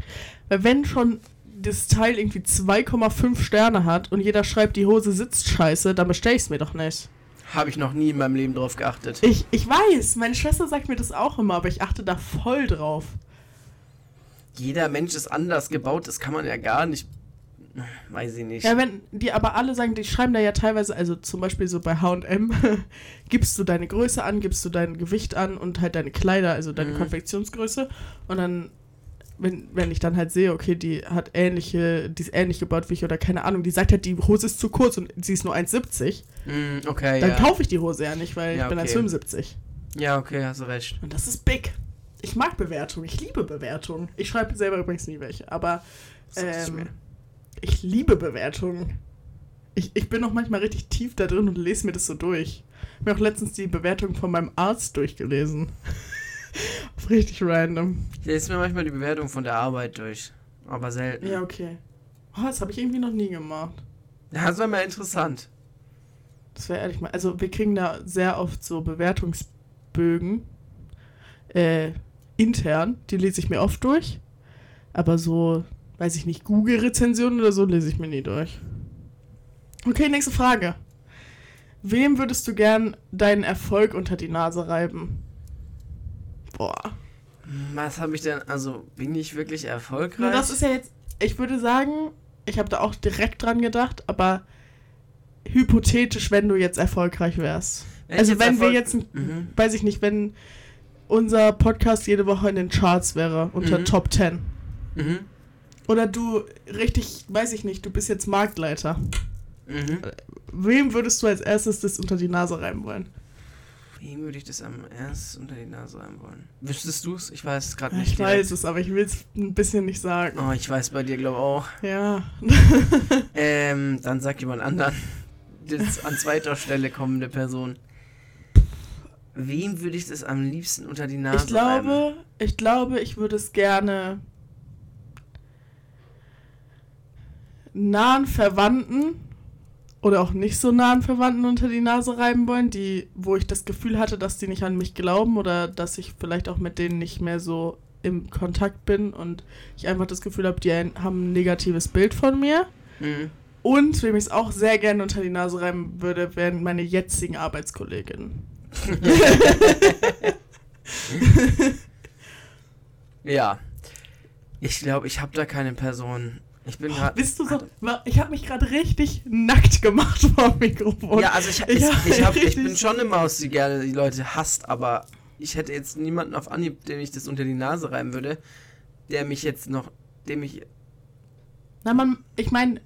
Weil wenn schon das Teil irgendwie 2,5 Sterne hat und jeder schreibt, die Hose sitzt scheiße, dann bestell ich's mir doch nicht. Habe ich noch nie in meinem Leben drauf geachtet. Ich, ich weiß, meine Schwester sagt mir das auch immer, aber ich achte da voll drauf. Jeder Mensch ist anders gebaut, das kann man ja gar nicht. Weiß ich nicht. Ja, wenn die aber alle sagen, die schreiben da ja teilweise, also zum Beispiel so bei HM, gibst du deine Größe an, gibst du dein Gewicht an und halt deine Kleider, also deine Mhm. Konfektionsgröße. Und dann, wenn, wenn ich dann halt sehe, okay, die hat ähnliche, die ist ähnlich gebaut wie ich oder keine Ahnung, die sagt halt, die Hose ist zu kurz und sie ist nur 1,70, Mm, okay, dann ja. kaufe ich die Hose ja nicht, weil Ja, ich bin okay. 1,75. Ja, okay, hast du recht. Und das ist big. Ich mag Bewertungen, ich liebe Bewertungen. Ich schreibe selber übrigens nie welche, aber Das ähm, mir. Ich liebe Bewertungen. Ich, ich bin auch manchmal richtig tief da drin und lese mir das so durch. Ich habe mir auch letztens die Bewertung von meinem Arzt durchgelesen. Richtig random. Ich lese mir manchmal die Bewertung von der Arbeit durch. Aber selten. Ja, okay. Oh, das habe ich irgendwie noch nie gemacht. Das war mal interessant. Das wäre ehrlich mal. Also, wir kriegen da sehr oft so Bewertungsbögen. Äh, intern. Die lese ich mir oft durch. Aber so, weiß ich nicht, Google-Rezensionen oder so lese ich mir nie durch. Okay, nächste Frage. Wem würdest du gern deinen Erfolg unter die Nase reiben? Boah. Was habe ich denn? Also, bin ich wirklich erfolgreich? Nur das ist ja jetzt, ich würde sagen, ich habe da auch direkt dran gedacht, aber hypothetisch, wenn du jetzt erfolgreich wärst. Wenn also wenn wir jetzt, Mhm. weiß ich nicht, wenn unser Podcast jede Woche in den Charts wäre, unter Mhm. Top 10. Mhm. Oder du richtig, weiß ich nicht, du bist jetzt Marktleiter. Mhm. Wem würdest du als erstes das unter die Nase reiben wollen? Wem würde ich das am erst unter die Nase reiben wollen? Wüsstest du es? Ich weiß es gerade nicht. Ich direkt. weiß es, aber ich will es ein bisschen nicht sagen. Oh, ich weiß bei dir, glaube auch. Ja. Ähm, dann sag jemand anderen. Das an zweiter Stelle kommende Person. Wem würde ich das am liebsten unter die Nase Ich reiben? glaube, ich glaube, ich würde es gerne nahen Verwandten oder auch nicht so nahen Verwandten unter die Nase reiben wollen, die, wo ich das Gefühl hatte, dass die nicht an mich glauben oder dass ich vielleicht auch mit denen nicht mehr so im Kontakt bin und ich einfach das Gefühl habe, die ein, haben ein negatives Bild von mir. Mhm. Und wem ich es auch sehr gerne unter die Nase reiben würde, wären meine jetzigen Arbeitskolleginnen. Ja. Ich glaube, ich habe da keine Person. Ich bin gerade. Bist du so. Ich habe mich gerade richtig nackt gemacht vor dem Mikrofon. Ja, also ich, ich, Ja, ich, hab, ich bin schon eine Maus, die gerne die Leute hasst, aber ich hätte jetzt niemanden auf Anhieb, dem ich das unter die Nase reiben würde, der mich jetzt noch, dem ich. Na, man, ich meine,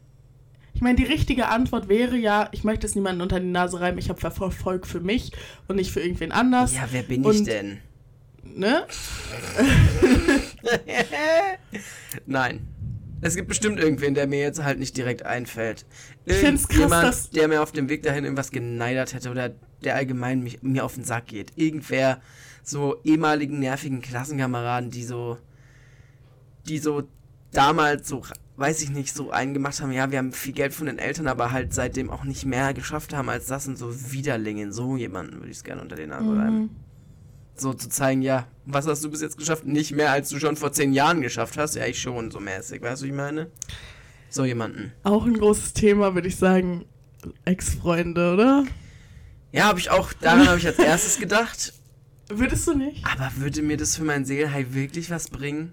ich meine, die richtige Antwort wäre ja, ich möchte es niemandem unter die Nase reiben, ich habe Erfolg für mich und nicht für irgendwen anders. Ja, wer bin ich Und- denn? Ne? Nein. Es gibt bestimmt irgendwen, der mir jetzt halt nicht direkt einfällt. Ich find's krass, Irgendjemand, dass- der mir auf dem Weg dahin irgendwas geneidert hätte oder der allgemein mich, mir auf den Sack geht. Irgendwer, so ehemaligen nervigen Klassenkameraden, die so, die so damals so, weiß ich nicht, so einen gemacht haben, ja, wir haben viel Geld von den Eltern, aber halt seitdem auch nicht mehr geschafft haben als das und so Widerlinge. So jemanden würde ich es gerne unter den Nase reiben. So zu zeigen, ja, was hast du bis jetzt geschafft? Nicht mehr, als du schon vor zehn Jahren geschafft hast. Ja, ich schon, so mäßig. Weißt du, wie ich meine? So jemanden. Auch ein großes Thema, würde ich sagen, Ex-Freunde, oder? Ja, habe ich auch, daran habe ich als erstes gedacht. Würdest du nicht? Aber würde mir das für mein Seelenheil wirklich was bringen?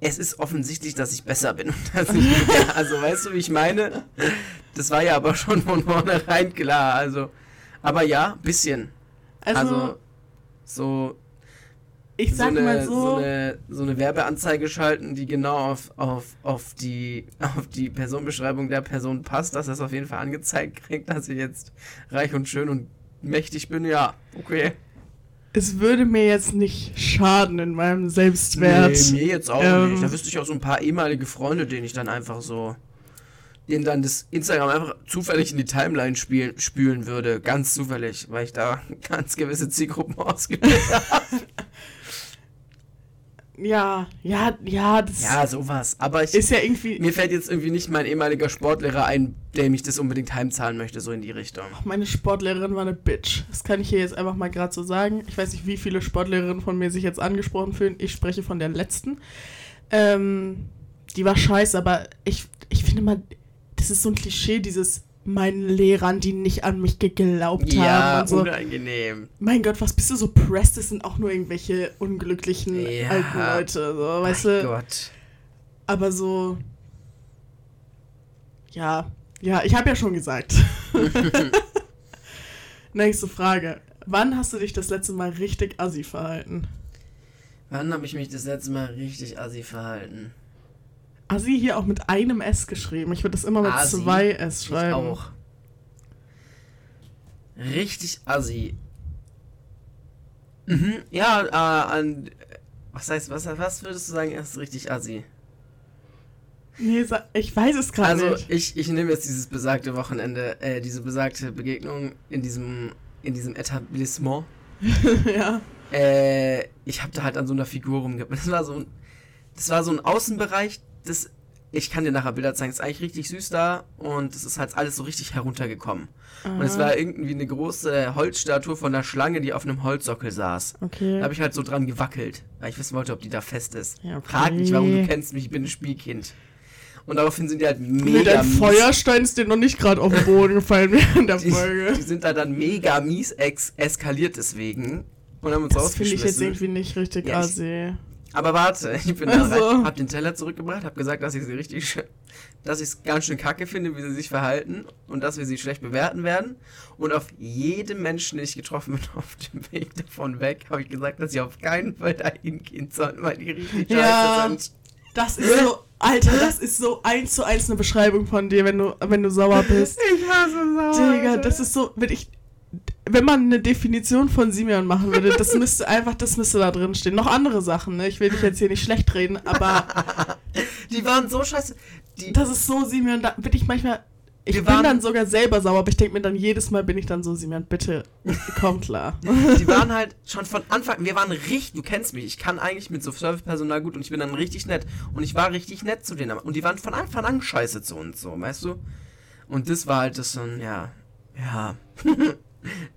Es ist offensichtlich, dass ich besser bin ich mehr, also weißt du, wie ich meine? Das war ja aber schon von vornherein klar, also Aber ja, bisschen. Also, Also, so, ich so, sag eine, mal so, so, eine, so eine Werbeanzeige schalten, die genau auf, auf, auf, die, auf die Personenbeschreibung der Person passt, dass das auf jeden Fall angezeigt kriegt, dass ich jetzt reich und schön und mächtig bin. Ja, okay. es würde mir jetzt nicht schaden in meinem Selbstwert. Nee, mir jetzt auch Ähm, nicht. Da wüsste ich auch so ein paar ehemalige Freunde, denen ich dann einfach so. Denen dann das Instagram einfach zufällig in die Timeline spielen, spülen würde. Ganz zufällig, weil ich da ganz gewisse Zielgruppen ausgewählt habe. Ja, ja, ja, das Ja, sowas. Aber ich, ist ja irgendwie. mir fällt jetzt irgendwie nicht mein ehemaliger Sportlehrer ein, der mich das unbedingt heimzahlen möchte, so in die Richtung. Meine Sportlehrerin war eine Bitch. Das kann ich hier jetzt einfach mal gerade so sagen. Ich weiß nicht, wie viele Sportlehrerinnen von mir sich jetzt angesprochen fühlen. Ich spreche von der letzten. Ähm, die war scheiße, aber ich, ich finde mal, das ist so ein Klischee, dieses meinen Lehrern, die nicht an mich geglaubt Ja, haben und so. unangenehm. Mein Gott, was bist du so pressed? Das sind auch nur irgendwelche unglücklichen Ja. alten Leute, so, weißt mein du? Gott. Aber so. Ja, ja, ich habe ja schon gesagt. Nächste Frage. Wann hast du dich das letzte Mal richtig assi verhalten? Wann habe ich mich das letzte Mal richtig assi verhalten? Assi hier auch mit einem S geschrieben. Ich würde das immer mit Assi? zwei S Ich schreiben. auch. Richtig assi. Mhm, ja, äh, an. Was heißt, was, was würdest du sagen, ist richtig assi? Nee, ich weiß es gerade Also, nicht. ich, ich nehme jetzt dieses besagte Wochenende, äh, diese besagte Begegnung in diesem, in diesem Etablissement. ja. Äh, ich habe da halt an so einer Figur rumge... Das war so ein, das war so ein Außenbereich, das... Ich kann dir nachher Bilder zeigen, ist eigentlich richtig süß da und es ist halt alles so richtig heruntergekommen. Und es Aha. war irgendwie eine große Holzstatue von einer Schlange, die auf einem Holzsockel saß. Da Okay. habe ich halt so dran gewackelt, weil ich wissen wollte, ob die da fest ist. Ja, okay. Frag nicht, warum du kennst mich, ich bin ein Spielkind. Und daraufhin sind die halt mega ein mies. Feuerstein ist dir noch nicht gerade auf den Boden gefallen während der Die, Folge. die sind da dann mega mies ex eskaliert deswegen und haben uns Das finde ich jetzt irgendwie nicht richtig Ja, ich-. Aber warte, ich bin Also. da hab den Teller zurückgebracht, hab gesagt, dass ich sie richtig, dass ich es ganz schön kacke finde, wie sie sich verhalten und dass wir sie schlecht bewerten werden. Und auf jedem Menschen, den ich getroffen bin, auf dem Weg davon weg, habe ich gesagt, dass sie auf keinen Fall dahin gehen sollen, weil die richtig Ja. scheiße sind. Das ist so, Alter, das ist so eins zu eins eine Beschreibung von dir, wenn du, wenn du sauer bist. Ich hasse sauer. Digga, das ist so, wenn ich, wenn man eine Definition von Simeon machen würde, das müsste einfach, das müsste da drin stehen. Noch andere Sachen, ne? Ich will dich jetzt hier nicht schlecht reden, aber Die waren so scheiße. Die, das ist so, Simeon, da bin ich manchmal, ich bin waren- dann sogar selber sauer, aber ich denke mir dann jedes Mal bin ich dann so, Simeon, bitte, komm klar. die waren halt schon von Anfang, wir waren richtig, du kennst mich, ich kann eigentlich mit so Servicepersonal gut und ich bin dann richtig nett. Und ich war richtig nett zu denen. Und die waren von Anfang an scheiße zu uns, so, weißt du? Und das war halt das so ein, ja, ja.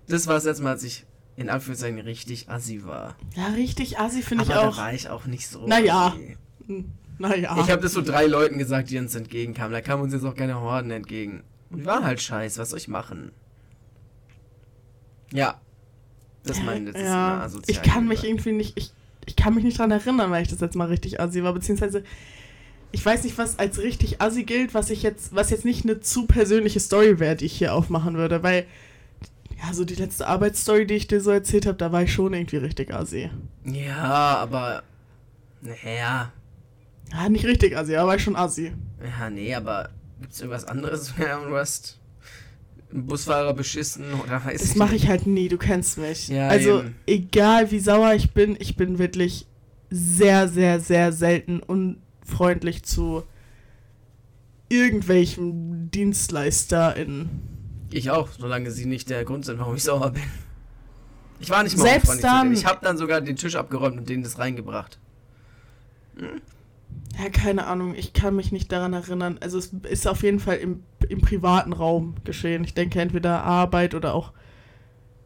das war das letzte Mal, als ich in Anführungszeichen richtig assi war. Ja, richtig assi finde ich Aber auch. da war ich auch nicht so. Naja. assi. Naja. Ich habe das so drei Leuten gesagt, die uns entgegenkamen. Da kamen uns jetzt auch keine Horden entgegen. Und die waren halt scheiße, was soll ich machen? Ja. Das meine ich, ja, asozial ich kann mich irgendwie nicht, ich, ich kann mich nicht dran erinnern, weil ich das jetzt mal richtig assi war, beziehungsweise ich weiß nicht, was als richtig assi gilt, was ich jetzt, was jetzt nicht eine zu persönliche Story wäre, die ich hier aufmachen würde, weil ja, so die letzte Arbeitsstory, die ich dir so erzählt habe, da war ich schon irgendwie richtig assi. Ja, aber. Naja. Ja, nicht richtig assi, aber war ich schon assi. Ja, nee, aber gibt's irgendwas anderes? Du hast einen Busfahrer beschissen oder weiß Das mache ich halt nie, du kennst mich. Ja, also, eben. egal wie sauer ich bin, ich bin wirklich sehr, sehr, sehr selten unfreundlich zu irgendwelchen DienstleisterInnen. Ich auch, solange sie nicht der Grund sind, warum ich sauer bin. Ich war nicht mal Selbst zu denen. dann- Ich habe dann sogar den Tisch abgeräumt und denen das reingebracht. Ja, keine Ahnung, ich kann mich nicht daran erinnern. Also es ist auf jeden Fall im, im privaten Raum geschehen. Ich denke entweder Arbeit oder auch.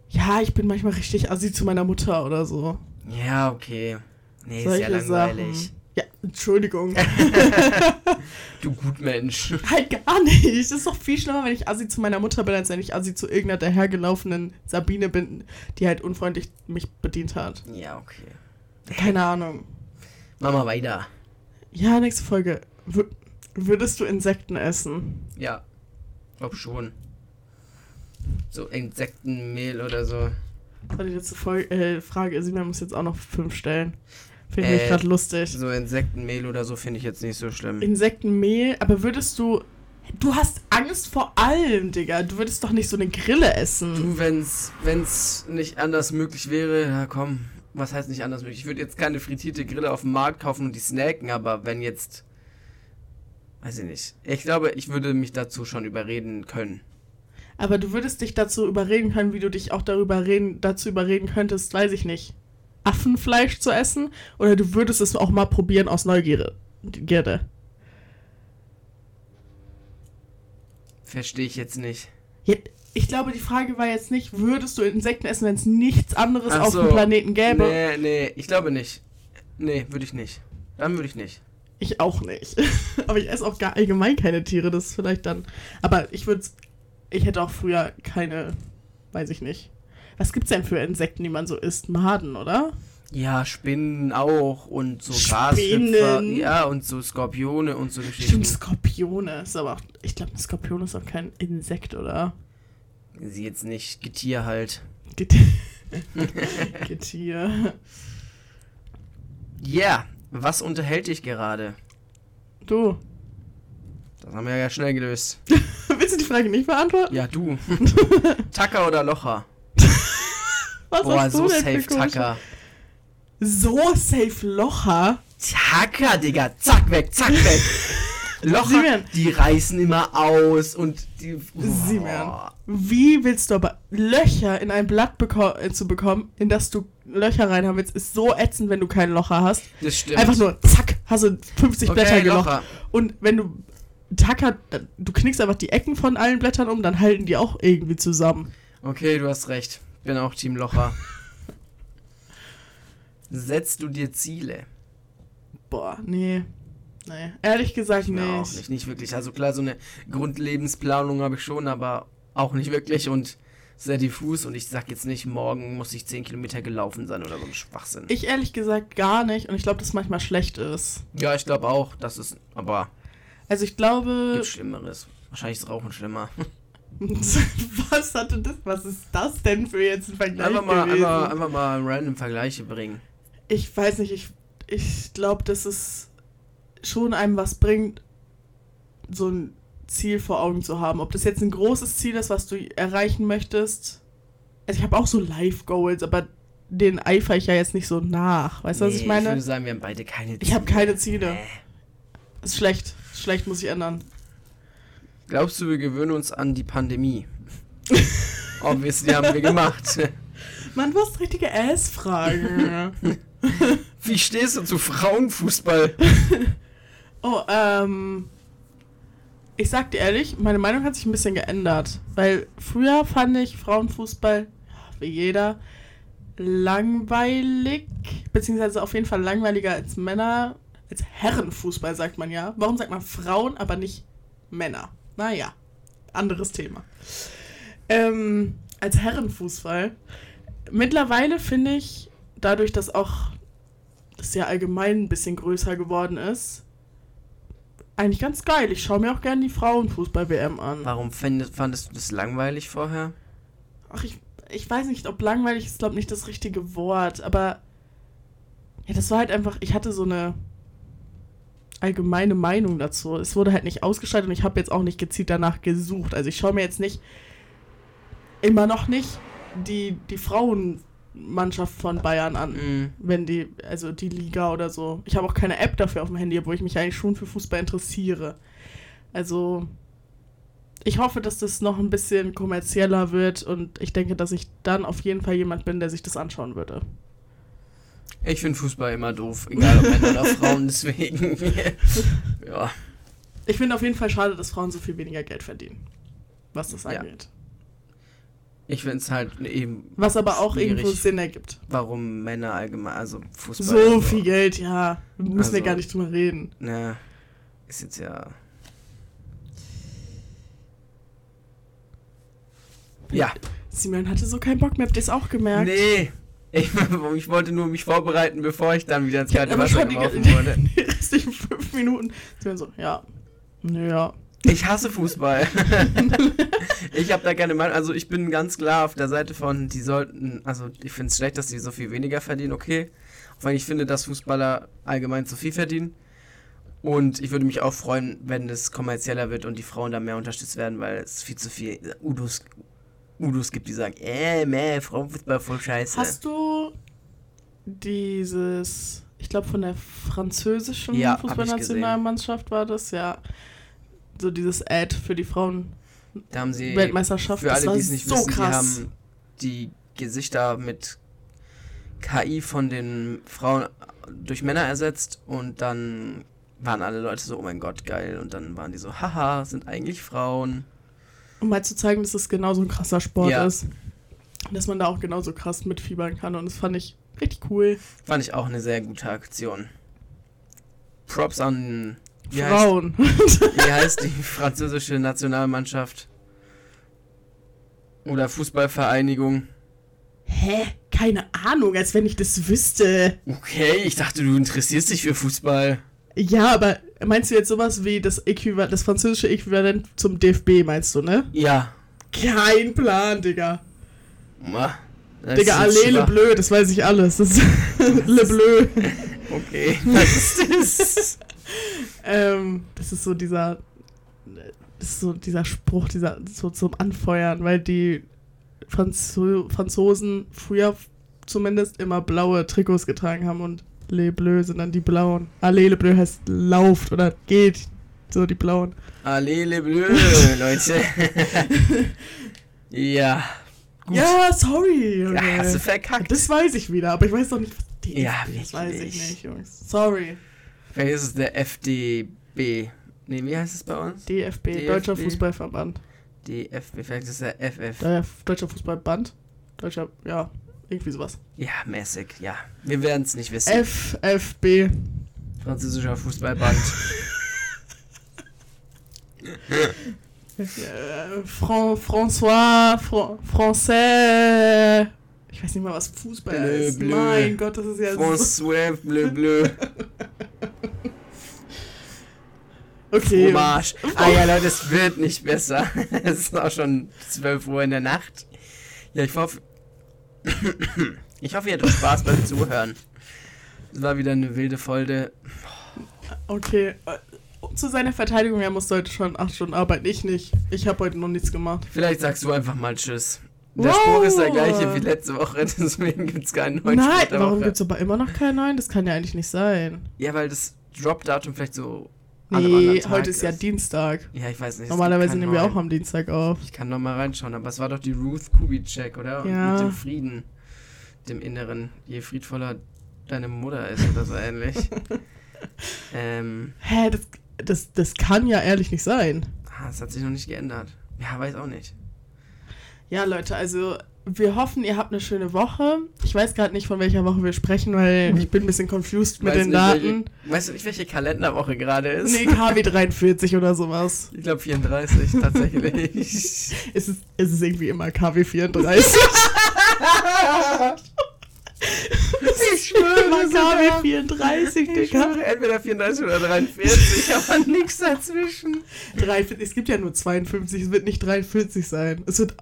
Ja, ich bin manchmal richtig assi zu meiner Mutter oder so. Ja, okay. Nee, Solche ist ja langweilig. Sachen. Ja, Entschuldigung. Du Gutmensch. halt gar nicht. Es ist doch viel schlimmer, wenn ich assi zu meiner Mutter bin, als wenn ich assi zu irgendeiner dahergelaufenen Sabine bin, die halt unfreundlich mich bedient hat. Ja, okay. Keine Ahnung. Mach mal weiter. Ja, nächste Folge. W würdest du Insekten essen? Ja. Glaub schon. So Insektenmehl oder so. Das war die letzte Folge, äh, Frage. Simon muss jetzt auch noch fünf stellen. Finde ich Äh, gerade lustig. So Insektenmehl oder so finde ich jetzt nicht so schlimm. Insektenmehl, aber würdest du. Du hast Angst vor allem, Digga. Du würdest doch nicht so eine Grille essen. Du, wenn's, wenn's nicht anders möglich wäre, ja komm, was heißt nicht anders möglich? Ich würde jetzt keine frittierte Grille auf dem Markt kaufen und die snacken, aber wenn jetzt, weiß ich nicht. Ich glaube, ich würde mich dazu schon überreden können. Aber du würdest dich dazu überreden können, wie du dich auch darüber reden, dazu überreden könntest, weiß ich nicht, Affenfleisch zu essen. Oder du würdest es auch mal probieren aus Neugierde. Gierde. Verstehe ich jetzt nicht. Ja, ich glaube, die Frage war jetzt nicht, würdest du Insekten essen, wenn es nichts anderes Ach auf so. dem Planeten gäbe? Nee, nee, ich glaube nicht. Nee, würde ich nicht. Dann würde ich nicht. Ich auch nicht. Aber ich esse auch gar allgemein keine Tiere, das ist vielleicht dann. Aber ich würde Ich hätte auch früher keine. Weiß ich nicht. Was gibt's denn für Insekten, die man so isst? Maden, oder? Ja, Spinnen auch und so Spinnen. Grashüpfer. Ja, und so Skorpione und so Geschichten. Stimmt, Skorpione ist aber auch. Ich glaube, ein Skorpion ist auch kein Insekt, oder? Sie jetzt nicht Getier halt. Get Getier. Ja, was unterhält dich gerade? Du. Das haben wir ja schnell gelöst. Willst du die Frage nicht beantworten? Ja, du. Tacker oder Locher? Was Boah, hast so du denn safe für Tacker. So safe Locher? Tacker, Digga. Zack, weg, zack, weg. Locher, Simon. die reißen immer aus und die... Simon. Wie willst du aber Löcher in ein Blatt beko äh, zu bekommen, in das du Löcher reinhaben willst, ist so ätzend, wenn du kein Locher hast. Das stimmt. Einfach nur, zack, hast du 50 okay, Blätter gelocht. Locher. Und wenn du Tacker, du knickst einfach die Ecken von allen Blättern um, dann halten die auch irgendwie zusammen. Okay, du hast recht. Bin auch Team Locher. Setzt du dir Ziele? Boah, nee. Nee. Ehrlich gesagt Ich mir auch nicht. nicht. Nicht wirklich. Also klar, so eine Grundlebensplanung habe ich schon, aber auch nicht wirklich und sehr diffus. Und ich sag jetzt nicht, morgen muss ich 10 Kilometer gelaufen sein oder so ein Schwachsinn. Ich ehrlich gesagt gar nicht und ich glaube, dass manchmal schlecht ist. ja, ich glaube auch, das ist, aber Also ich glaube. gibt Schlimmeres. Wahrscheinlich ist Rauchen schlimmer. was hatte das? Was ist das denn für jetzt ein Vergleich? Einfach mal, gewesen? einfach, einfach mal random Vergleiche bringen. Ich weiß nicht, ich, ich glaube, dass es schon einem was bringt, so ein Ziel vor Augen zu haben. Ob das jetzt ein großes Ziel ist, was du erreichen möchtest. Also ich habe auch so Life-Goals, aber den eifer ich ja jetzt nicht so nach. Weißt du, was Nee, ich Ich meine? würde sagen, wir haben beide keine Ziele. Ich habe keine Ziele. Nee. Ist schlecht. Ist schlecht, muss ich ändern. Glaubst du, wir gewöhnen uns an die Pandemie? Obviously haben wir gemacht. Mann, du hast richtige Ass-Fragen. Wie stehst du zu Frauenfußball? oh, ähm. Ich sag dir ehrlich, meine Meinung hat sich ein bisschen geändert. Weil früher fand ich Frauenfußball, wie jeder, langweilig. Beziehungsweise auf jeden Fall langweiliger als Männer. Als Herrenfußball sagt man ja. Warum sagt man Frauen, aber nicht Männer? Naja, anderes Thema. Ähm, als Herrenfußball. Mittlerweile finde ich, dadurch, dass auch das ja allgemein ein bisschen größer geworden ist, eigentlich ganz geil. Ich schaue mir auch gerne die Frauenfußball-WM an. Warum fandest, fandest du das langweilig vorher? Ach, ich, ich weiß nicht, ob langweilig ist, glaube nicht das richtige Wort, aber ja, das war halt einfach, ich hatte so eine allgemeine Meinung dazu. Es wurde halt nicht ausgeschaltet und ich habe jetzt auch nicht gezielt danach gesucht. Also ich schaue mir jetzt nicht, immer noch nicht, die, die Frauenmannschaft von Bayern an. Mhm. wenn die, also die Liga oder so. Ich habe auch keine App dafür auf dem Handy, obwohl ich mich eigentlich schon für Fußball interessiere. Also, ich hoffe, dass das noch ein bisschen kommerzieller wird und ich denke, dass ich dann auf jeden Fall jemand bin, der sich das anschauen würde. Ich finde Fußball immer doof, egal ob Männer oder Frauen, deswegen. ja. Ich finde auf jeden Fall schade, dass Frauen so viel weniger Geld verdienen. Was das Ja. angeht. Ich finde es halt eben, Was aber auch irgendwo Sinn ergibt. warum Männer allgemein, also Fußball. So viel Geld, ja. Müssen wir Also- gar nicht drüber reden. Ne, ist jetzt ja. Ja. Simon hatte so keinen Bock mehr, habt ihr es auch gemerkt? Nee. Ich, ich wollte nur mich vorbereiten, bevor ich dann wieder ins kalte aber Wasser geworfen wurde. die restlichen fünf Minuten. Simon so, ja. Ja. Ich hasse Fußball. Ich habe da keine Meinung. Also ich bin ganz klar auf der Seite von, die sollten, also ich finde es schlecht, dass die so viel weniger verdienen, okay. Auch wenn ich finde, dass Fußballer allgemein zu viel verdienen. Und ich würde mich auch freuen, wenn es kommerzieller wird und die Frauen da mehr unterstützt werden, weil es viel zu viel Udos, Udos gibt, die sagen, äh, meh, Frauenfußball voll scheiße. Hast du dieses, ich glaube von der französischen Ja, Fußballnationalmannschaft war das, ja. So dieses Ad für die Frauen Da haben sie, Weltmeisterschaft. für das alle, war die es nicht so wissen, krass. die haben die Gesichter mit KI von den Frauen durch Männer ersetzt und dann waren alle Leute so, oh mein Gott, geil. Und dann waren die so, haha, sind eigentlich Frauen. Um mal zu zeigen, dass es genauso ein krasser Sport Ja. ist. Dass man da auch genauso krass mitfiebern kann. Und das fand ich richtig cool. Fand ich auch eine sehr gute Aktion. Props an, wie heißt, Frauen. wie heißt die französische Nationalmannschaft? Oder Fußballvereinigung? Hä? Keine Ahnung, als wenn ich das wüsste. Okay, ich dachte, du interessierst dich für Fußball. Ja, aber meinst du jetzt sowas wie das Äquivalent, das französische Äquivalent zum DFB, meinst du, ne? Ja. Kein Plan, Digga. Ma, das Digga, Allez le. Bleu, das weiß ich alles. Das ist le Bleu. Okay, was ist das? Ähm, das ist so dieser, das ist so dieser Spruch, dieser so zum Anfeuern, weil die Franzo Franzosen früher zumindest immer blaue Trikots getragen haben und Les Bleus sind dann die blauen. Allez le Bleu heißt lauft oder geht, so die blauen. Allez les Bleus, Leute. ja. Gut. Ja, sorry. Junge. Ja, hast du verkackt. das weiß ich wieder, aber ich weiß doch nicht, was die Ja, das weiß ich nicht, Jungs. Sorry. Vielleicht ist es der FDB. Nee, wie heißt es bei uns? DFB, DFB. Deutscher Fußballverband. DFB, vielleicht ist es der FF. Deutscher Fußballband. Deutscher, ja, irgendwie sowas. Ja, mäßig, ja. Wir werden es nicht wissen. FFB. Französischer Fußballband. Äh, Fran François, Fran Français. Ich weiß nicht mal, was Fußball Bleu, ist. bleu. Mein Gott, das ist ja so. François Bleu Bleu. Okay. Fromage. Ah ja, Leute, es wird nicht besser. Es ist auch schon 12 Uhr in der Nacht. Ja, ich hoffe. Ich hoffe, ihr hattet Spaß beim Zuhören. Es war wieder eine wilde Folge. Okay. äh, Zu seiner Verteidigung, er musste heute schon 8 Stunden arbeiten. Ich nicht. Ich habe heute noch nichts gemacht. Vielleicht sagst du einfach mal Tschüss. Der Wow. Spruch ist der gleiche wie letzte Woche, deswegen gibt es keinen neuen Nein, warum gibt es aber immer noch keinen neuen? Das kann ja eigentlich nicht sein. Ja, weil das Drop-Datum vielleicht so Nee, heute ist ja Dienstag. Ja, ich weiß nicht. Normalerweise nehmen wir auch am Dienstag auf. Ich kann noch mal reinschauen, aber es war doch die Ruth Kubitschek, oder? Ja. Mit dem Frieden, dem Inneren. Je friedvoller deine Mutter ist oder so ähnlich. ähm, Hä, das, das, das kann ja ehrlich nicht sein. ah, das hat sich noch nicht geändert. Ja, weiß auch nicht. Ja, Leute, also wir hoffen, ihr habt eine schöne Woche. Ich weiß gerade nicht, von welcher Woche wir sprechen, weil ich bin ein bisschen confused mit Weiß den nicht, Daten. Welche, weißt du nicht, welche Kalenderwoche gerade ist? Nee, KW 43 oder sowas. Ich glaube 34 tatsächlich. Es ist, es ist irgendwie immer KW 34. ich schwöre. KW 34, Ich schwöre, entweder 34 oder 43, aber nichts dazwischen. 43, es gibt ja nur 52, es wird nicht 43 sein. Es wird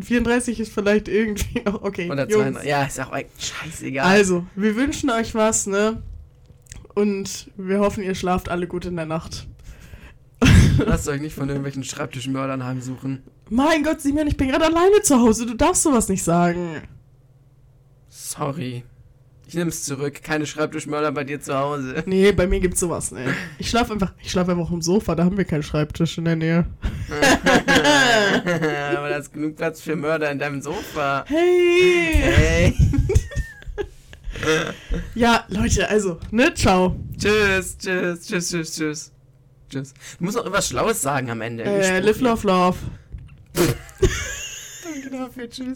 34 ist vielleicht irgendwie noch okay. Oder Jungs. 32. Ja, ist auch scheißegal. Also, wir wünschen euch was, ne? Und wir hoffen, ihr schlaft alle gut in der Nacht. Lasst euch nicht von irgendwelchen Schreibtischmördern heimsuchen. Mein Gott, Simon, ich bin gerade alleine zu Hause. Du darfst sowas nicht sagen. Sorry. Ich nehm's zurück. Keine Schreibtischmörder bei dir zu Hause. Nee, bei mir gibt's sowas nicht. Ich schlafe einfach, ich schlafe einfach auf dem Sofa, da haben wir keinen Schreibtisch in der Nähe. Aber da ist genug Platz für Mörder in deinem Sofa. Hey! Hey. Ja, Leute, also, ne, ciao. tschüss, tschüss, tschüss, tschüss, tschüss. Tschüss. Du musst noch irgendwas Schlaues sagen am Ende. Äh, live, love, love. Danke dafür, tschüss.